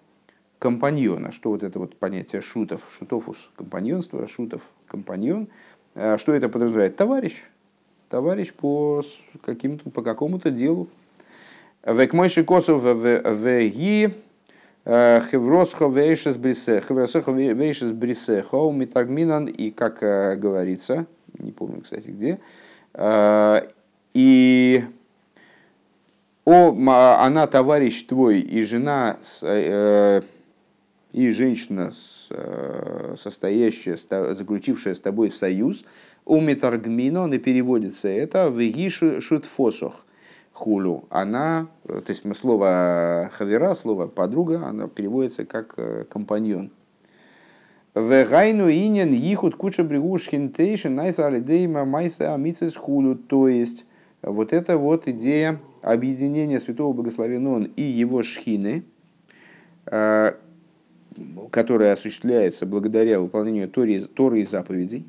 компаньона? Что вот это вот понятие шутов, шутофус, компаньонство, шутов, компаньон. Э, что это подразумевает? Товарищ. Товарищ по, каким-то, по какому-то делу, Век мойши косов веги хевросхо вейшес брисе. Хевросхо вейшес брисе. Хоу митагминан. И как говорится, не помню, кстати, где. И о, она товарищ твой и жена и женщина, состоящая, заключившая с тобой союз, у метаргмино, переводится это в гишу шутфосох хулю, она, то есть слово хавера, слово подруга, она переводится как э, компаньон. Вегайну инин ихут куча бригушхин тейшин найса алидейма майса амицис хулю. То есть вот это вот идея объединения святого благословенного и его шхины, э, которая осуществляется благодаря выполнению Торы, Торы и заповедей,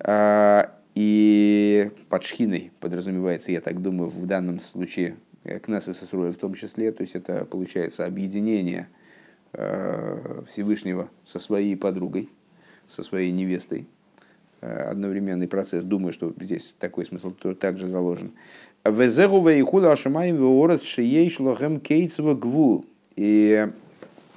э, и под шхиной подразумевается, я так думаю, в данном случае э, к нас и Сесруя в том числе, то есть это получается объединение э, Всевышнего со своей подругой, со своей невестой. Э, одновременный процесс. Думаю, что здесь такой смысл также заложен. И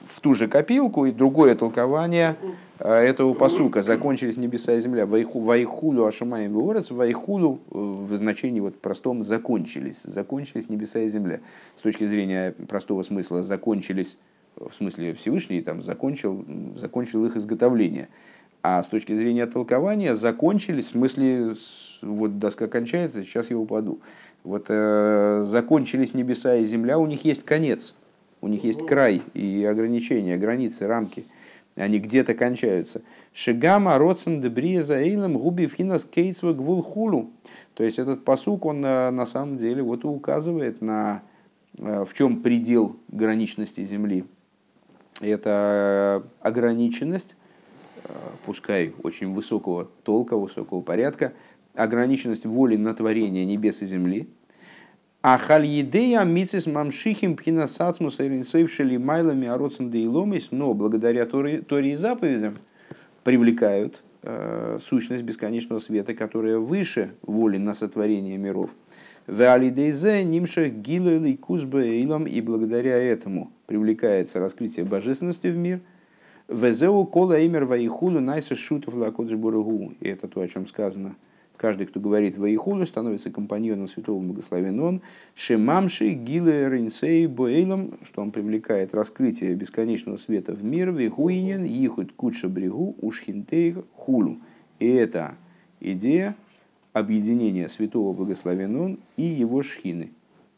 в ту же копилку и другое толкование Э, этого посука закончились небеса и земля. Вайхулю ашамаем веорец, вайхулю э, в значении вот простом закончились. Закончились небеса и земля. С точки зрения простого смысла закончились, в смысле Всевышний там закончил, закончил их изготовление. А с точки зрения толкования закончились, в смысле, вот доска кончается, сейчас я упаду. Вот э, закончились небеса и земля, у них есть конец, у них есть край и ограничения, границы, рамки – они где-то кончаются. Шигама роцен дебрия за эйлом губи финас кейсва гвул хулу. То есть этот посук, он э, на самом деле вот указывает на э, в чем предел граничности Земли. Это ограниченность, э, пускай очень высокого толка, высокого порядка, ограниченность воли на творение небес и земли. А хальедея мицис мамшихим пхинасацмус иринсейвшили майлами ароцен дейломис, но благодаря Торе, и заповедям привлекают э, сущность бесконечного света, которая выше воли на сотворение миров. Веалидейзе нимша гилуэлей кузбейлом, и благодаря этому привлекается раскрытие божественности в мир. Везеу кола имер ваихулу найса шутов лакоджбургу. И это то, о чем сказано. Каждый, кто говорит ваихулу, становится компаньоном святого благословен он. Шемамши гилуэ ринсей боэйлом, что он привлекает раскрытие бесконечного света в мир. Вихуинен ихут куча брегу ушхинтей хулу. И это идея объединения святого благословен он и его шхины.